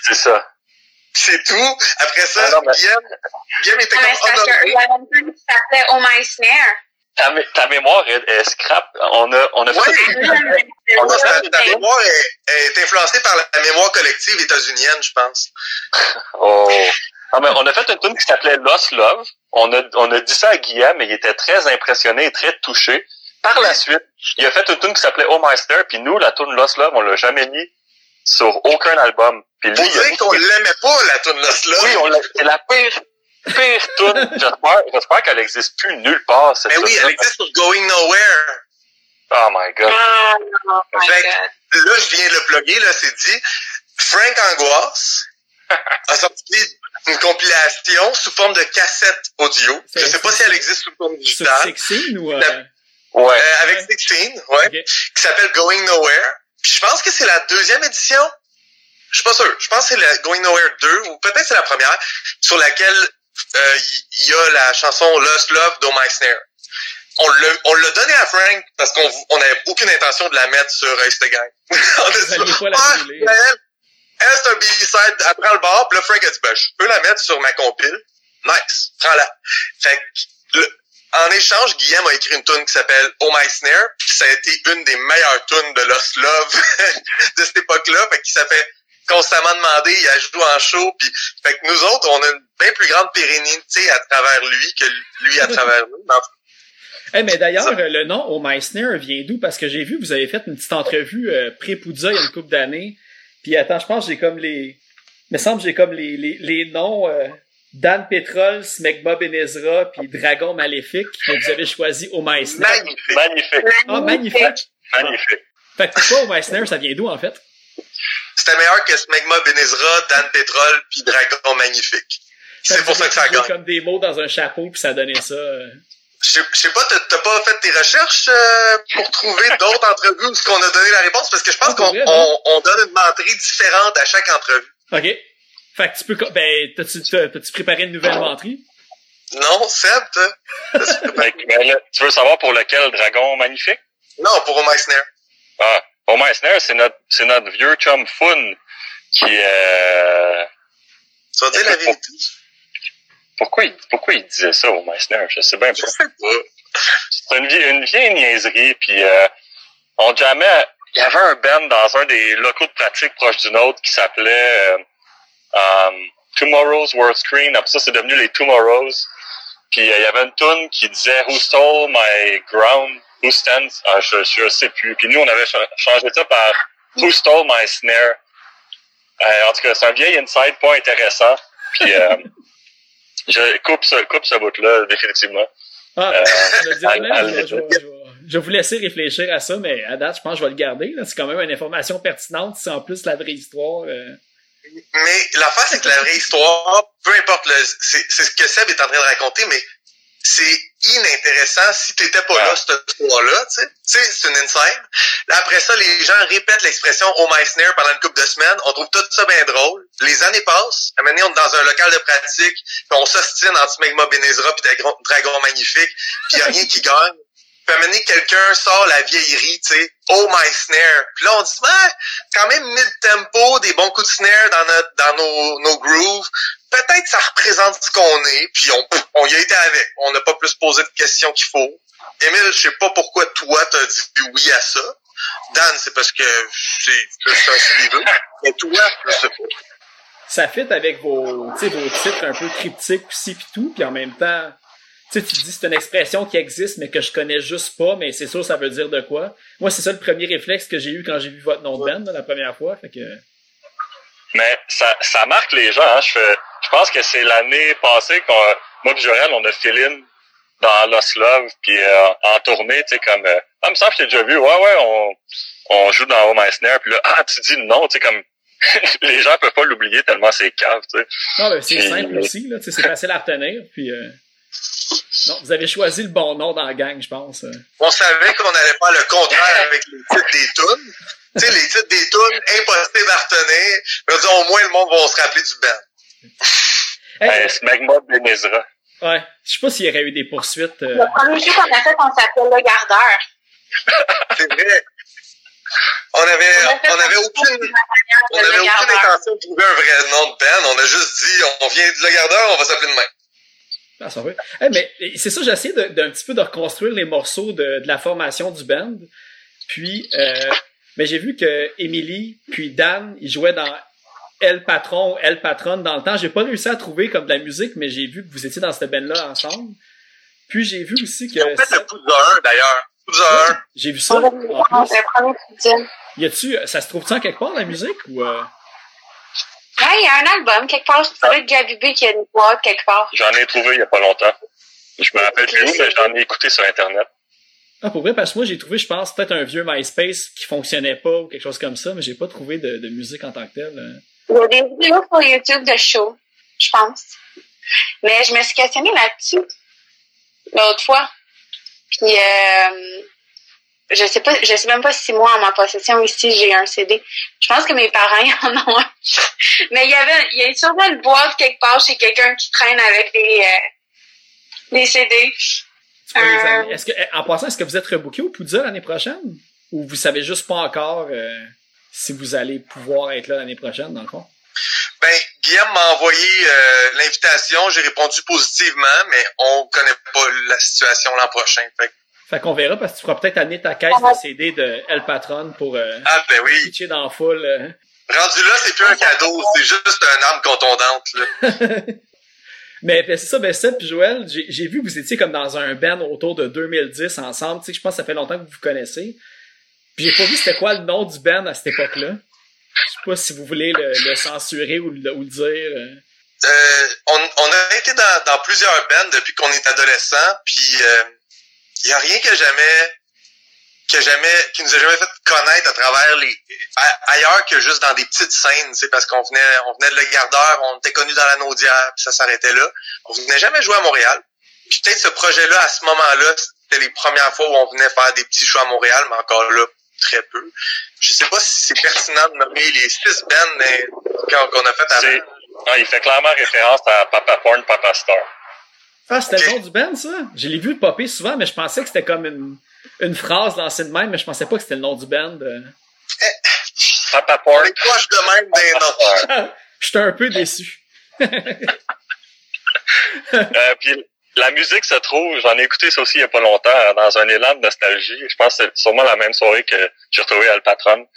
C'est ça. c'est tout. Après ça, Ah non, mais- Guillaume, Guillaume était Ouais, comme honoré. qu'il y avait une tune qui s'appelait Oh My Snare. Ta, mé- ta mémoire est, est scrap. On a, on a fait *laughs* Oui. On a Ta, fait- ta mémoire est, est influencée par la mémoire collective états-unienne, je pense. Oh. Ah, mais on a fait une tune qui s'appelait Lost Love. On a, on a dit ça à Guillaume, et il était très impressionné et très touché. Par la suite, il a fait une tune qui s'appelait Oh Meister, puis nous, la tune Lost Love, on l'a jamais mis sur aucun album. Puis lui, il a mis- qu'on l'aimait pas, la toune Lost Love. Oui, on l'a, c'est la pire, pire tune. J'espère, j'espère qu'elle existe plus nulle part, cette Mais oui, elle existe sur Going Nowhere. Oh my god. Ah, oh my Fait god. que là, je viens de le plugger, là, c'est dit. Frank Angoisse a sorti une compilation sous forme de cassette audio. Je sais pas si elle existe sous forme Sur digitale. Sixteen ou... euh, Ouais. Euh, avec Ouais. 16, ouais, qui s'appelle Going Nowhere. Puis je pense que c'est la deuxième édition. Je suis pas sûr. Je pense que c'est la Going Nowhere 2, ou peut-être c'est la première, sur laquelle euh, il y, a la chanson Lost Love d'O My Snare. On l'a, on l'a donné à Frank parce qu'on on n'avait aucune intention de la mettre sur Instagram. *laughs* on a dit, pas la Ah. Elle, c'est un B-side, elle prend le bar, puis là, Frank a dit, ben, je peux la mettre sur ma compile. Nice, prends-la. Fait que, le- en échange, Guillaume a écrit une tune qui s'appelle Oh My Snare, puis ça a été une des meilleures tunes de Lost Love *laughs* de cette époque-là, fait qu'il s'est fait constamment demander, il a joué en show, puis fait que nous autres, on a une bien plus grande pérennité à travers lui que lui à travers nous. En *laughs* Eh, mais d'ailleurs, le nom Oh My Snare vient d'où? Parce que j'ai vu, vous avez fait une petite entrevue euh, pré-Poudza il y a une couple d'années. Puis attends, je pense que j'ai comme les... me semble que j'ai comme les, les, les noms euh, Dan Petrol, Smegma Benezra, puis Dragon Maléfique. Mais vous avez choisi My Snare. Magnifique. Magnifique. Ah, magnifique! Magnifique. Fait que pourquoi My Snare, ça vient d'où, en fait? C'était meilleur que Smegma Benezra, Dan Petrol, puis Dragon Magnifique. C'est pour ça que ça gagne. comme des mots dans un chapeau, puis ça donnait ça. euh. Je sais- pas, t'as pas fait tes recherches euh, pour trouver *laughs* d'autres entrevues où ce qu'on a donné la réponse? Parce que je pense Ah, qu'on on, on donne une menterie différente à chaque entrevue. OK. Fait que tu peux, ben, t'as-tu, t'as- t'as-tu préparé une nouvelle menterie? Non, Seb, *laughs* préparé? Ben, là, tu veux savoir pour lequel dragon magnifique? non, pour Meissner. Ah, pour Meissner, c'est notre, c'est notre vieux chum Fun qui, euh, Tu vas dire la vérité? Pourquoi il, pourquoi il disait ça au Meissner? Je sais bien Je pas. sais pas. C'est une, vie- une vieille niaiserie, puis euh, on jamais... Il y avait un band dans un des locaux de pratique proche du nôtre qui s'appelait euh, um, Tomorrow's World Screen. Après ça, c'est devenu les Tomorrows. Puis euh, il y avait une tune qui disait Who stole my ground? Who stands? Ah, je, je sais plus. Puis nous, on avait cha- changé ça par Who stole my snare? Euh, en tout cas, c'est un vieil insight pas intéressant. Puis euh, *laughs* je coupe ce, coupe ce bout-là, définitivement. Ah, Euh, je vais- je je vous laisser réfléchir à ça, mais à date, je pense que je vais le garder. là. C'est quand même une information pertinente. C'est en plus la vraie histoire. euh. Mais l'affaire, c'est que la vraie histoire, peu importe le, c'est, c'est ce que Seb est en train de raconter, mais c'est inintéressant si t'étais pas là, cette histoire-là, tu sais. C'est une inside. Là, après ça, les gens répètent l'expression Oh Meissner pendant une couple de semaines. On trouve tout ça bien drôle. Les années passent. À un moment donné, on est dans un local de pratique, puis on s'ostine entre Smegma Benezra puis Dragon, Dragon Magnifique, puis y a rien qui gagne. Puis donné, quelqu'un sort la vieillerie, tu sais, Oh my snare. Puis là, on dit, ah, quand même mid-tempo, des bons coups de snare dans, notre, dans nos, nos grooves. Peut-être ça représente ce qu'on est, puis on, on y a été avec. On n'a pas plus posé de questions qu'il faut. Émile, je sais pas pourquoi toi t'as dit oui à ça. Dan, c'est parce que c'est un suiveux. Mais toi, je sais pas. Ça fit avec vos, vos titres un peu cryptiques aussi pis tout, puis en même temps, tu sais, tu dis c'est une expression qui existe mais que je connais juste pas, mais c'est sûr ça veut dire de quoi. Moi, c'est ça le premier réflexe que j'ai eu quand j'ai vu votre nom de band là, la première fois, fait que Mais ça, ça marque les gens. Hein. Je, fais, je pense que c'est l'année passée qu'on, moi et Joël, on a fill in dans Lost Love, puis euh, en tournée, tu sais, comme, euh, ah, me semble que je t'ai déjà vu, ouais, ouais, on, on joue dans Home Snare, puis là, ah, tu dis non, tu sais, comme, *laughs* les gens peuvent pas l'oublier tellement c'est cave, tu sais. non, ben, c'est simple aussi là, tu sais, c'est facile à retenir, puis euh, non, vous avez choisi le bon nom dans la gang, je pense. euh. On savait qu'on allait faire le contraire avec les titres des tunes. Tu sais, les titres des tunes, impossible à retenir. Dire, au moins, le monde va se rappeler du band. Hey, Ben, Smegma Benezra. ouais, je sais pas s'il y aurait eu des poursuites. euh, Le premier show qu'on a fait, on s'appelait Le Gardeur. C'est vrai. On avait, On avait un aucune, on avait aucune intention de trouver un vrai nom de band. On a juste dit, on vient de Le Gardeur, on va s'appeler de même. Ah, ça va. Eh, mais c'est ça, j'essaie de- d'un petit peu de reconstruire les morceaux de, de la formation du band. Puis, euh, mais j'ai vu que Emily puis Dan, ils jouaient dans El Patron, El Patronne dans le temps. J'ai pas réussi à trouver comme de la musique, mais j'ai vu que vous étiez dans cette band-là ensemble. Puis j'ai vu aussi que ont fait ça- le Poudre 1, d'ailleurs. Poudre 1. j'ai vu ça. En plus. Y a-tu, ça se trouve-tu en quelque part la musique ou euh... Ouais, il y a un album, quelque part. Ça doit être Gabibé qui a une boîte quelque part. J'en ai trouvé il y a pas longtemps. Je me rappelle plus où, mais j'en ai écouté sur Internet. Ah, pour vrai, parce que moi, j'ai trouvé, je pense, peut-être un vieux MySpace qui fonctionnait pas ou quelque chose comme ça, mais j'ai pas trouvé de, de musique en tant que telle. euh. Il y a des vidéos sur YouTube de show, je pense. Mais je me suis questionnée là-dessus l'autre fois. Puis euh, je sais pas, je sais même pas si moi en ma possession ici j'ai un CD. Je pense que mes parents *laughs* en ont un. Mais il y avait, il y a sûrement une boîte quelque part chez quelqu'un qui traîne avec des euh, des CD. Euh. Est-ce que, eh, en passant, est-ce que vous êtes rebooké au Poudza l'année prochaine? Ou vous savez juste pas encore euh, si vous allez pouvoir être là l'année prochaine, dans le fond? Ben, Guillaume m'a envoyé euh, l'invitation, j'ai répondu positivement, mais on connaît pas la situation l'an prochain. Fait que- Fait qu'on verra parce que tu pourras peut-être amener ta caisse de CD de El Patron pour euh, ah ben oui, pitcher dans la foule. euh. rendu là, c'est plus un cadeau, c'est juste un arme contondante. Là. *laughs* Mais ben, c'est ça, ben Seb puis Joël, j'ai vu que vous étiez comme dans un band autour de 2010 ensemble. Tu sais, je pense que ça fait longtemps que vous vous connaissez. Puis j'ai pas vu c'était quoi le nom du band à cette époque-là. Je sais pas si vous voulez le, le censurer ou le, ou le dire. euh. Euh, on, on a été dans, dans plusieurs bands depuis qu'on est adolescent, puis il y a rien que jamais que jamais qui nous a jamais fait connaître à travers les ailleurs que juste dans des petites scènes, c'est parce qu'on venait on venait de Le Gardeur, on était connus dans la Naudière, puis ça s'arrêtait là. On venait jamais jouer à Montréal. Puis peut-être ce projet-là, à ce moment-là, c'était les premières fois où on venait faire des petits shows à Montréal, mais encore là, très peu. Je sais pas si c'est pertinent de nommer les six bands qu'on a fait avant. ah, il fait clairement référence à Papa Porn, Papa Star. Ah, c'était le nom du band, ça? Je l'ai vu popper souvent, mais je pensais que c'était comme une, une phrase lancée de même, mais je pensais pas que c'était le nom du band. euh. Papa On Porn, est proche de même des noms. J'étais un peu déçu. Euh, puis la musique se trouve, j'en ai écouté ça aussi il y a pas longtemps, dans un élan de nostalgie. Je pense que c'est sûrement la même soirée que j'ai retrouvé Al Patron.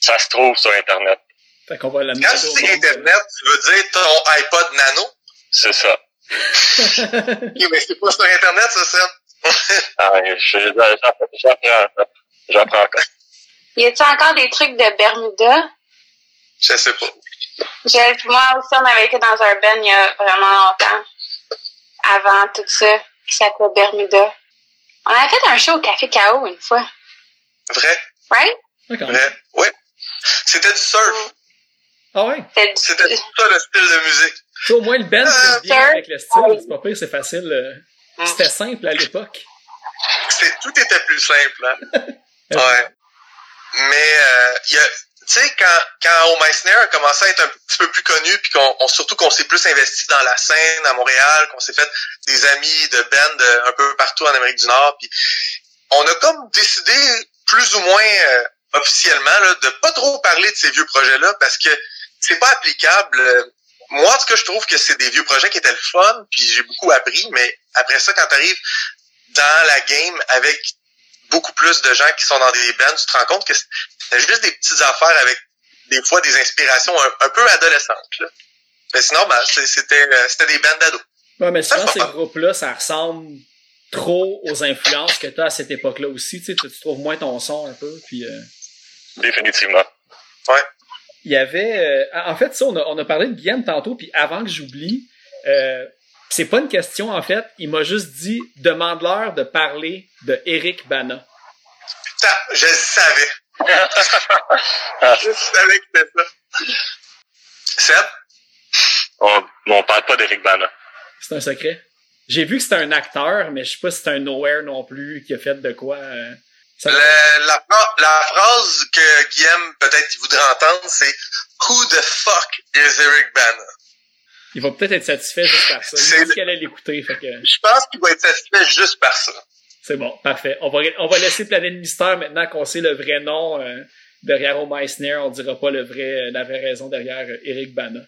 Ça se trouve sur Internet. Fait qu'on va la Quand tu dis. Internet, tu veux dire ton iPod Nano? C'est ça. Mais c'est pas sur Internet, ça, Seb. Ah, je- j'apprends, j'apprends, j'apprends encore. Y a-t-il encore des trucs de Bermuda? Je sais pas. Je- moi aussi, on avait été dans un band il y a vraiment longtemps. Avant tout ça, qui s'appelait Bermuda. On avait fait un show au Café K.O. une fois. Vrai? Right? Vrai? Ouais. C'était du surf. Ah ouais? C'était ça le style de musique. Tu sais, au moins le band Euh, c'est bien sir. avec le style. C'est pas pire, c'est facile. euh. Mm. C'était simple à l'époque. Tout était plus simple, hein? Euh, *laughs* Ouais. Mais, euh, il y a, tu sais, quand, quand O. Meissner a commencé à être un petit peu plus connu, puis qu'on, on- surtout qu'on s'est plus investi dans la scène à Montréal, qu'on s'est fait des amis de band euh, un peu partout en Amérique du Nord, puis on a comme décidé, plus ou moins euh, officiellement, là, de pas trop parler de ces vieux projets-là, parce que c'est pas applicable. Moi, en tout cas, je trouve que c'est des vieux projets qui étaient le fun, puis j'ai beaucoup appris, mais après ça, quand tu arrives dans la game avec beaucoup plus de gens qui sont dans des bands, tu te rends compte que c'est juste des petites affaires avec des fois des inspirations un, un peu adolescentes. Là. Mais c'est normal, c'est- c'était euh, c'était des bands d'ados. Ouais, mais souvent, ces groupes-là, ça ressemble trop aux influences que tu as à cette époque-là aussi. Tu, sais, tu tu trouves moins ton son un peu. Puis, euh, Définitivement. Il y avait... euh, en fait, ça, on a, on a parlé de Guillaume tantôt, puis avant que j'oublie, euh, c'est pas une question, en fait. Il m'a juste dit, demande-leur de parler de Eric Bana. Ça, je le savais. *laughs* je savais que c'était ça. Seb, On, on parle pas d'Eric Bana. C'est un secret. J'ai vu que c'était un acteur, mais je sais pas si c'est un nowhere non plus qui a fait de quoi. euh, ça- le- la, phra- la phrase que Guillaume peut-être voudrait entendre, c'est Who the fuck is Eric Bana? Il va peut-être être satisfait juste par ça. Il dit qu'elle allait l'écouter, que Je pense qu'il va être satisfait juste par ça. c'est bon, parfait. On va, on va laisser planer le mystère maintenant qu'on sait le vrai nom euh, derrière O. Meissner. On dira pas le vrai, la vraie raison derrière euh, Eric Bana.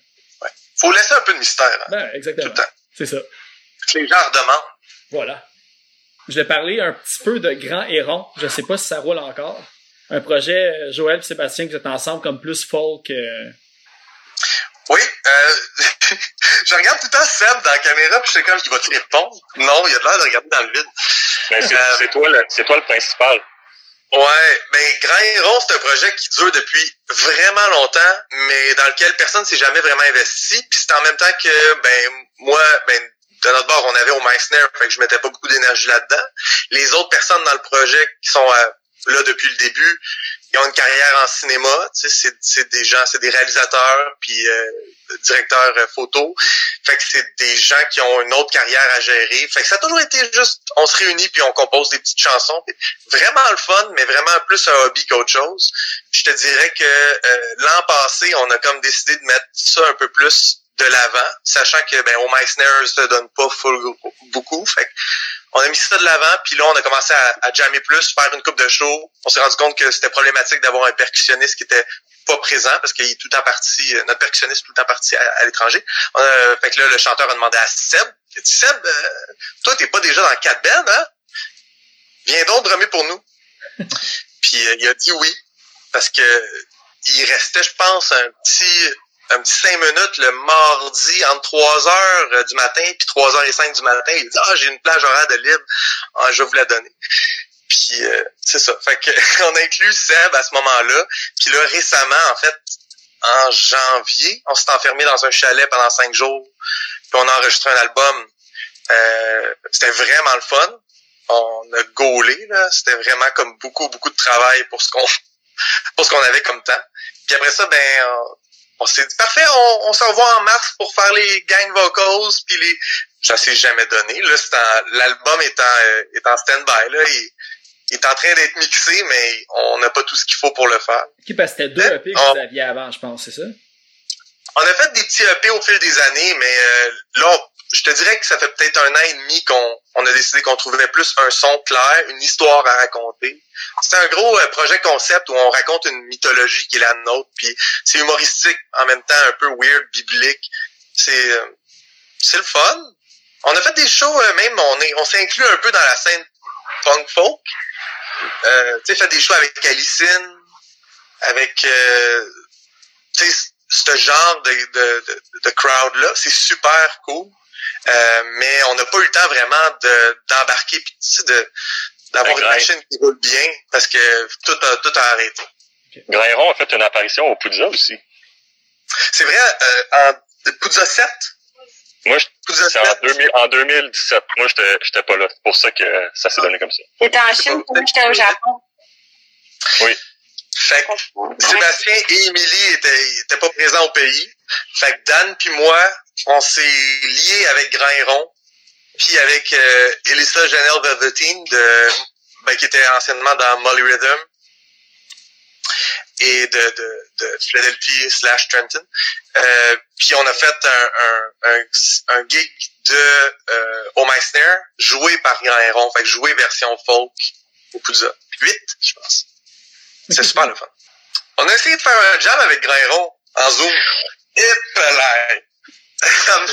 Faut laisser un peu de mystère, hein, Ben, tout exactement. le temps. C'est ça. Que les gens redemandent. Voilà. Je vais parler un petit peu de Grand Héron. Je sais pas si ça roule encore. Un projet, euh, Joël et Sébastien, que vous êtes ensemble comme plus folk. euh, Oui, euh, *laughs* je regarde tout le temps Seb dans la caméra, puis je sais comme qu'il va te répondre? Non, il a l'air de regarder dans le vide. C'est, Euh, c'est toi le, c'est toi le principal. Ouais, ben Grand Héron, c'est un projet qui dure depuis vraiment longtemps, mais dans lequel personne s'est jamais vraiment investi. Puis c'est en même temps que ben moi, ben de notre bord, on avait au Meissner, fait que je mettais pas beaucoup d'énergie là-dedans. Les autres personnes dans le projet qui sont euh, là depuis le début, ils ont une carrière en cinéma, tu sais, c'est, des gens, c'est des réalisateurs, puis euh, directeurs euh, photo. Fait que c'est des gens qui ont une autre carrière à gérer. Fait que ça a toujours été juste, on se réunit puis on compose des petites chansons. Vraiment le fun, mais vraiment plus un hobby qu'autre chose. Je te dirais que euh, l'an passé, on a comme décidé de mettre ça un peu plus de l'avant, sachant que ben au Meissner se donne pas full beaucoup. Fait on a mis ça de l'avant, puis là on a commencé à, à jammer plus, faire une coupe de show. On s'est rendu compte que c'était problématique d'avoir un percussionniste qui était pas présent parce qu'il est tout le temps parti, euh, notre percussionniste est tout le temps parti à, à l'étranger. Fait que là, le chanteur a demandé à Seb, il dit, Seb, euh, toi, t'es pas déjà dans quatre bands, hein? Viens donc drummer pour nous. *laughs* Puis euh, il a dit oui, parce que il restait, je pense, un petit un petit cinq minutes le mardi entre 3 heures euh, du matin puis 3 heures et 5 du matin. Il dit Ah, j'ai une plage horaire de libre, ah, je vais vous la donner. Puis euh, c'est ça. Fait que *laughs* on a inclus Seb à ce moment-là. Puis là, récemment, en fait, en janvier, on s'est enfermé dans un chalet pendant cinq jours. Puis on a enregistré un album. Euh, c'était vraiment le fun. On a gaulé, là. C'était vraiment comme beaucoup, beaucoup de travail pour ce qu'on *laughs* pour ce qu'on avait comme temps. Puis après ça, ben on, on s'est dit parfait, on, on se revoit en mars pour faire les gang vocals puis les ça s'est jamais donné. Là, c'est en- l'album est en, euh, est en stand-by. Là, il, il est en train d'être mixé, mais on n'a pas tout ce qu'il faut pour le faire. Ok, parce que c'était deux EP que Oh. vous aviez avant, je pense, c'est ça? On a fait des petits EP au fil des années, mais euh, là, on- je te dirais que ça fait peut-être un an et demi qu'on on a décidé qu'on trouvait plus un son clair, une histoire à raconter. C'est un gros euh, projet concept où on raconte une mythologie qui est la nôtre, puis c'est humoristique en même temps un peu weird, biblique. C'est euh, c'est le fun. On a fait des shows, euh, même on est on s'est inclus un peu dans la scène punk folk. Euh, tu sais, fait des shows avec Alicine, avec euh, tu sais, ce genre de, de, de, de crowd-là, c'est super cool. Euh, mais on n'a pas eu le temps vraiment de, d'embarquer puis sais, de, d'avoir une machine qui roule bien parce que tout a, tout a arrêté. Grairon a fait une apparition au Poudza aussi. C'est vrai, euh, en Poudza 7, Moi, c'est en, 7, 2000 en 2017. Moi, j'étais pas là. C'est pour ça que ça s'est donné comme ça. J'étais en Chine, moi, j'étais au Japon. fait que Sébastien et Émilie étaient, étaient pas présents au pays. Fait que Dan puis moi, on s'est liés avec Grand Héron, puis avec euh, Elissa Janelle Velveteen, de, ben, qui était anciennement dans Molly Rhythm, et de, de, de Philadelphie slash Trenton. Euh, puis on a fait un, un, un, gig de euh, Meissner, joué par Grand Héron, fait que joué version folk au Poudza. 8, je pense. C'est super le fun. On a essayé de faire un jam avec Grand Héron en Zoom. Épelay!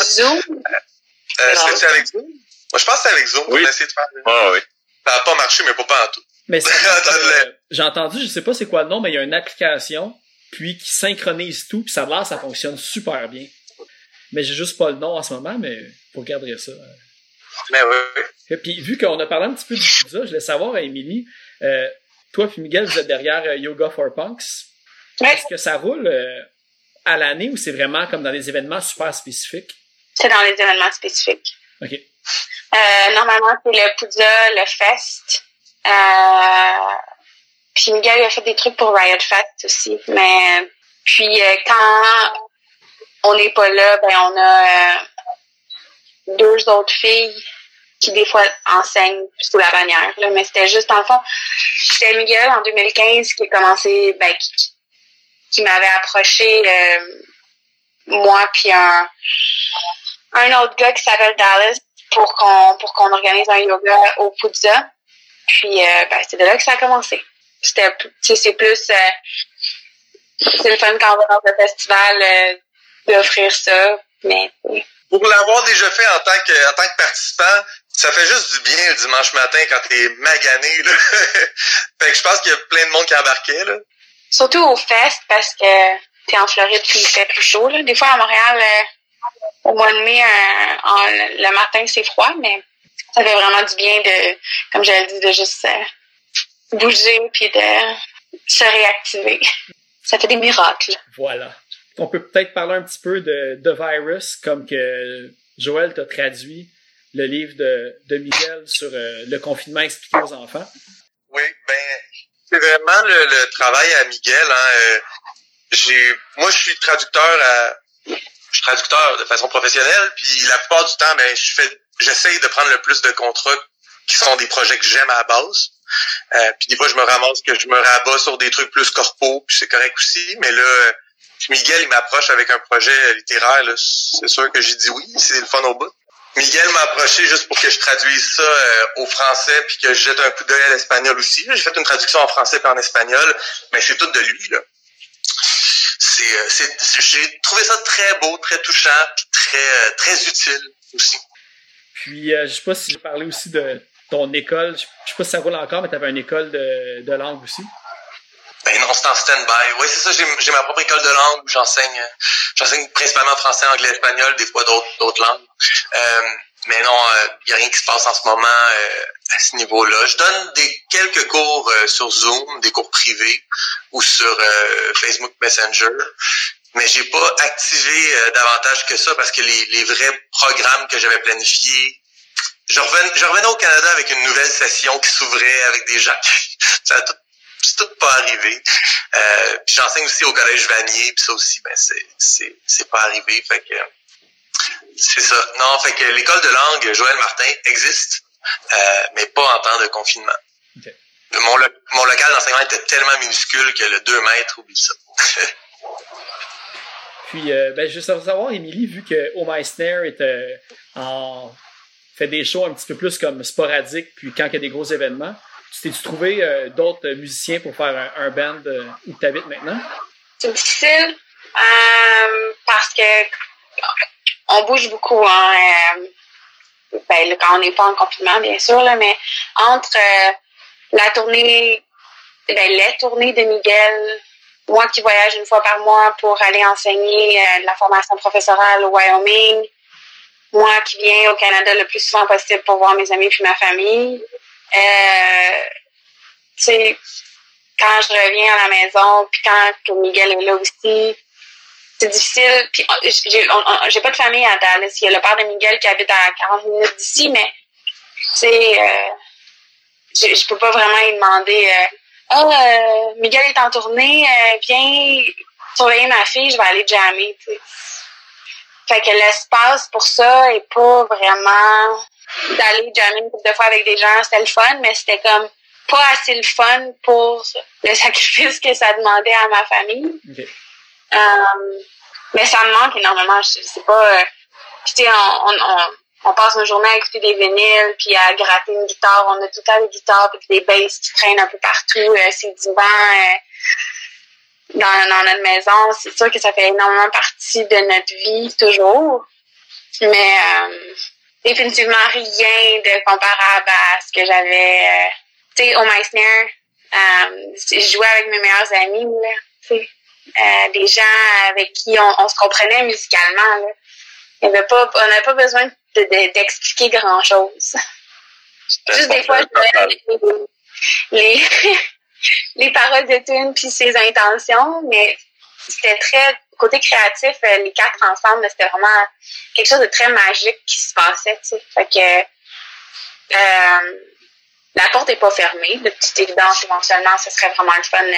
Zoom. euh, C'était-tu avec Zoom? Moi, je pense que c'est avec Zoom qu'on Oui. a essayé de faire. Ah oui. Ça n'a pas marché, mais pas, pas en tout. Mais *laughs* euh, j'ai entendu, je sais pas c'est quoi le nom, mais il y a une application, puis qui synchronise tout, puis ça a l'air, ça fonctionne super bien. Mais j'ai juste pas le nom en ce moment, mais faut regarder ça. Mais oui, oui. Et puis, vu qu'on a parlé un petit peu du pizza, je voulais savoir, Émilie, euh, toi puis Miguel, vous êtes derrière euh, Yoga for Punks. Est-ce que ça roule euh, à l'année ou c'est vraiment comme dans des événements super spécifiques? C'est dans les événements spécifiques. OK. Euh, normalement, c'est le Poudza, le Fest. Euh, puis Miguel a fait des trucs pour Riot Fest aussi. Mais puis euh, quand on n'est pas là, ben on a deux autres filles qui des fois enseignent sous la bannière. Là, mais c'était juste le fond. C'était Miguel en 2015 qui a commencé, ben, qui, qui m'avait approché euh, moi puis un un autre gars qui s'appelle Dallas pour qu'on pour qu'on organise un yoga au Poudza. Puis euh, ben, c'est de là que ça a commencé. C'était c'est plus euh, c'est le fun quand on va dans un festival euh, d'offrir ça, mais. Pour l'avoir déjà fait en tant que, en tant que participant, ça fait juste du bien le dimanche matin quand t'es magané, là. *laughs* fait que je pense qu'il y a plein de monde qui embarquait, là. Surtout au fest parce que t'es en Floride puis il fait plus chaud. Là. Des fois à Montréal, euh, au mois de mai, euh, en- le matin c'est froid, mais ça fait vraiment du bien de, comme je le dis, de juste euh, bouger puis de se réactiver. Ça fait des miracles. Voilà. On peut peut-être parler un petit peu de Virus, comme que Joël t'a traduit le livre de, de Miguel sur euh, le confinement expliqué aux enfants. Oui, ben, c'est vraiment le, le travail à Miguel. Hein. Euh, moi, je suis traducteur à, je suis traducteur de façon professionnelle, puis la plupart du temps, ben, je fais, j'essaye de prendre le plus de contrats qui sont des projets que j'aime à la base. Euh, puis des fois, je me ramasse que je me rabats sur des trucs plus corpo, puis c'est correct aussi. Mais là, euh, Miguel, il m'approche avec un projet littéraire. C'est sûr que j'ai dit oui, c'est le fun au bout. Miguel m'a approché juste pour que je traduise ça euh, au français puis que je jette un coup d'œil à l'espagnol aussi. J'ai fait une traduction en français puis en espagnol, mais c'est tout de lui euh, c'est, j'ai trouvé ça très beau, très touchant, puis très euh, très utile aussi. Puis, euh, je sais pas si j'ai parlé aussi de ton école. Je je sais pas si ça roule encore, mais tu avais une école de, de langue aussi. Ben non, c'est en stand-by. Oui, c'est ça, j'ai, ma propre école de langue où j'enseigne, euh, j'enseigne principalement français, anglais, espagnol, des fois d'autres, langues. Euh, mais non, il n'y a rien qui se passe en ce moment euh, à ce niveau-là. Je donne des quelques cours euh, sur Zoom, des cours privés ou sur euh, Facebook Messenger. Mais j'ai pas activé euh, davantage que ça parce que les, les vrais programmes que j'avais planifiés, je revenais, je revenais au Canada avec une nouvelle session qui s'ouvrait avec des gens. *laughs* a tout, c'est tout pas arrivé. Euh, puis j'enseigne aussi au collège Vanier, puis ça aussi, ben c'est c'est c'est pas arrivé. Fait que C'est ça. Non, fait que l'école de langue Joël Martin existe, euh, mais pas en temps de confinement. Mon, lo- mon local d'enseignement était tellement minuscule que le 2 mètres, oublie ça. *laughs* Puis, euh, ben, je veux savoir, Émilie, vu que Oh Meissner est euh, en fait des shows un petit peu plus comme sporadiques, puis quand il y a des gros événements, tu t'es-tu trouvé euh, d'autres musiciens pour faire un, band euh, où tu habites maintenant? C'est difficile euh, parce que on bouge beaucoup. Hein, ben, quand on n'est pas en confinement, bien sûr, là, mais entre la tournée, ben, les tournées de Miguel, moi qui voyage une fois par mois pour aller enseigner la formation professorale au Wyoming, moi qui viens au Canada le plus souvent possible pour voir mes amis puis ma famille. Euh, tu sais, quand je reviens à la maison, puis quand Miguel est là aussi, c'est difficile. Puis euh, j'ai pas de famille à Dallas. Il y a le père de Miguel qui habite à 40 minutes d'ici, mais tu sais, euh, je, peux pas vraiment lui demander euh, Ah, euh, Miguel est en tournée, euh, viens surveiller ma fille, je vais aller jammer. tu sais. Fait que l'espace pour ça est pas vraiment d'aller jammer une couple de fois avec des gens, c'était le fun, mais c'était comme pas assez le fun pour le *laughs* sacrifice que ça demandait à ma famille. Euh, mais ça me manque énormément. Je sais pas. euh, tu sais, on, on, on, on passe nos journées à écouter des vinyles, puis à gratter une guitare. On a tout le temps des guitares, puis des basses qui traînent un peu partout. Euh, c'est du vent euh, dans, dans notre maison. C'est sûr que ça fait énormément partie de notre vie, toujours. Mais euh, définitivement rien de comparable à ce que j'avais... euh, tu sais, au Meissner, euh, je jouais avec mes meilleurs amis, là. Euh, des gens avec qui on, on se comprenait musicalement. Là. Il y avait pas, on n'avait pas besoin de- de- d'expliquer grand-chose. Juste des fois, je les, *laughs* les paroles de tune puis ses intentions, mais c'était très côté créatif, euh, les quatre ensemble, c'était vraiment quelque chose de très magique qui se passait. Fait que euh, la porte est pas fermée. De toute évidence, éventuellement, ce serait vraiment le fun. euh,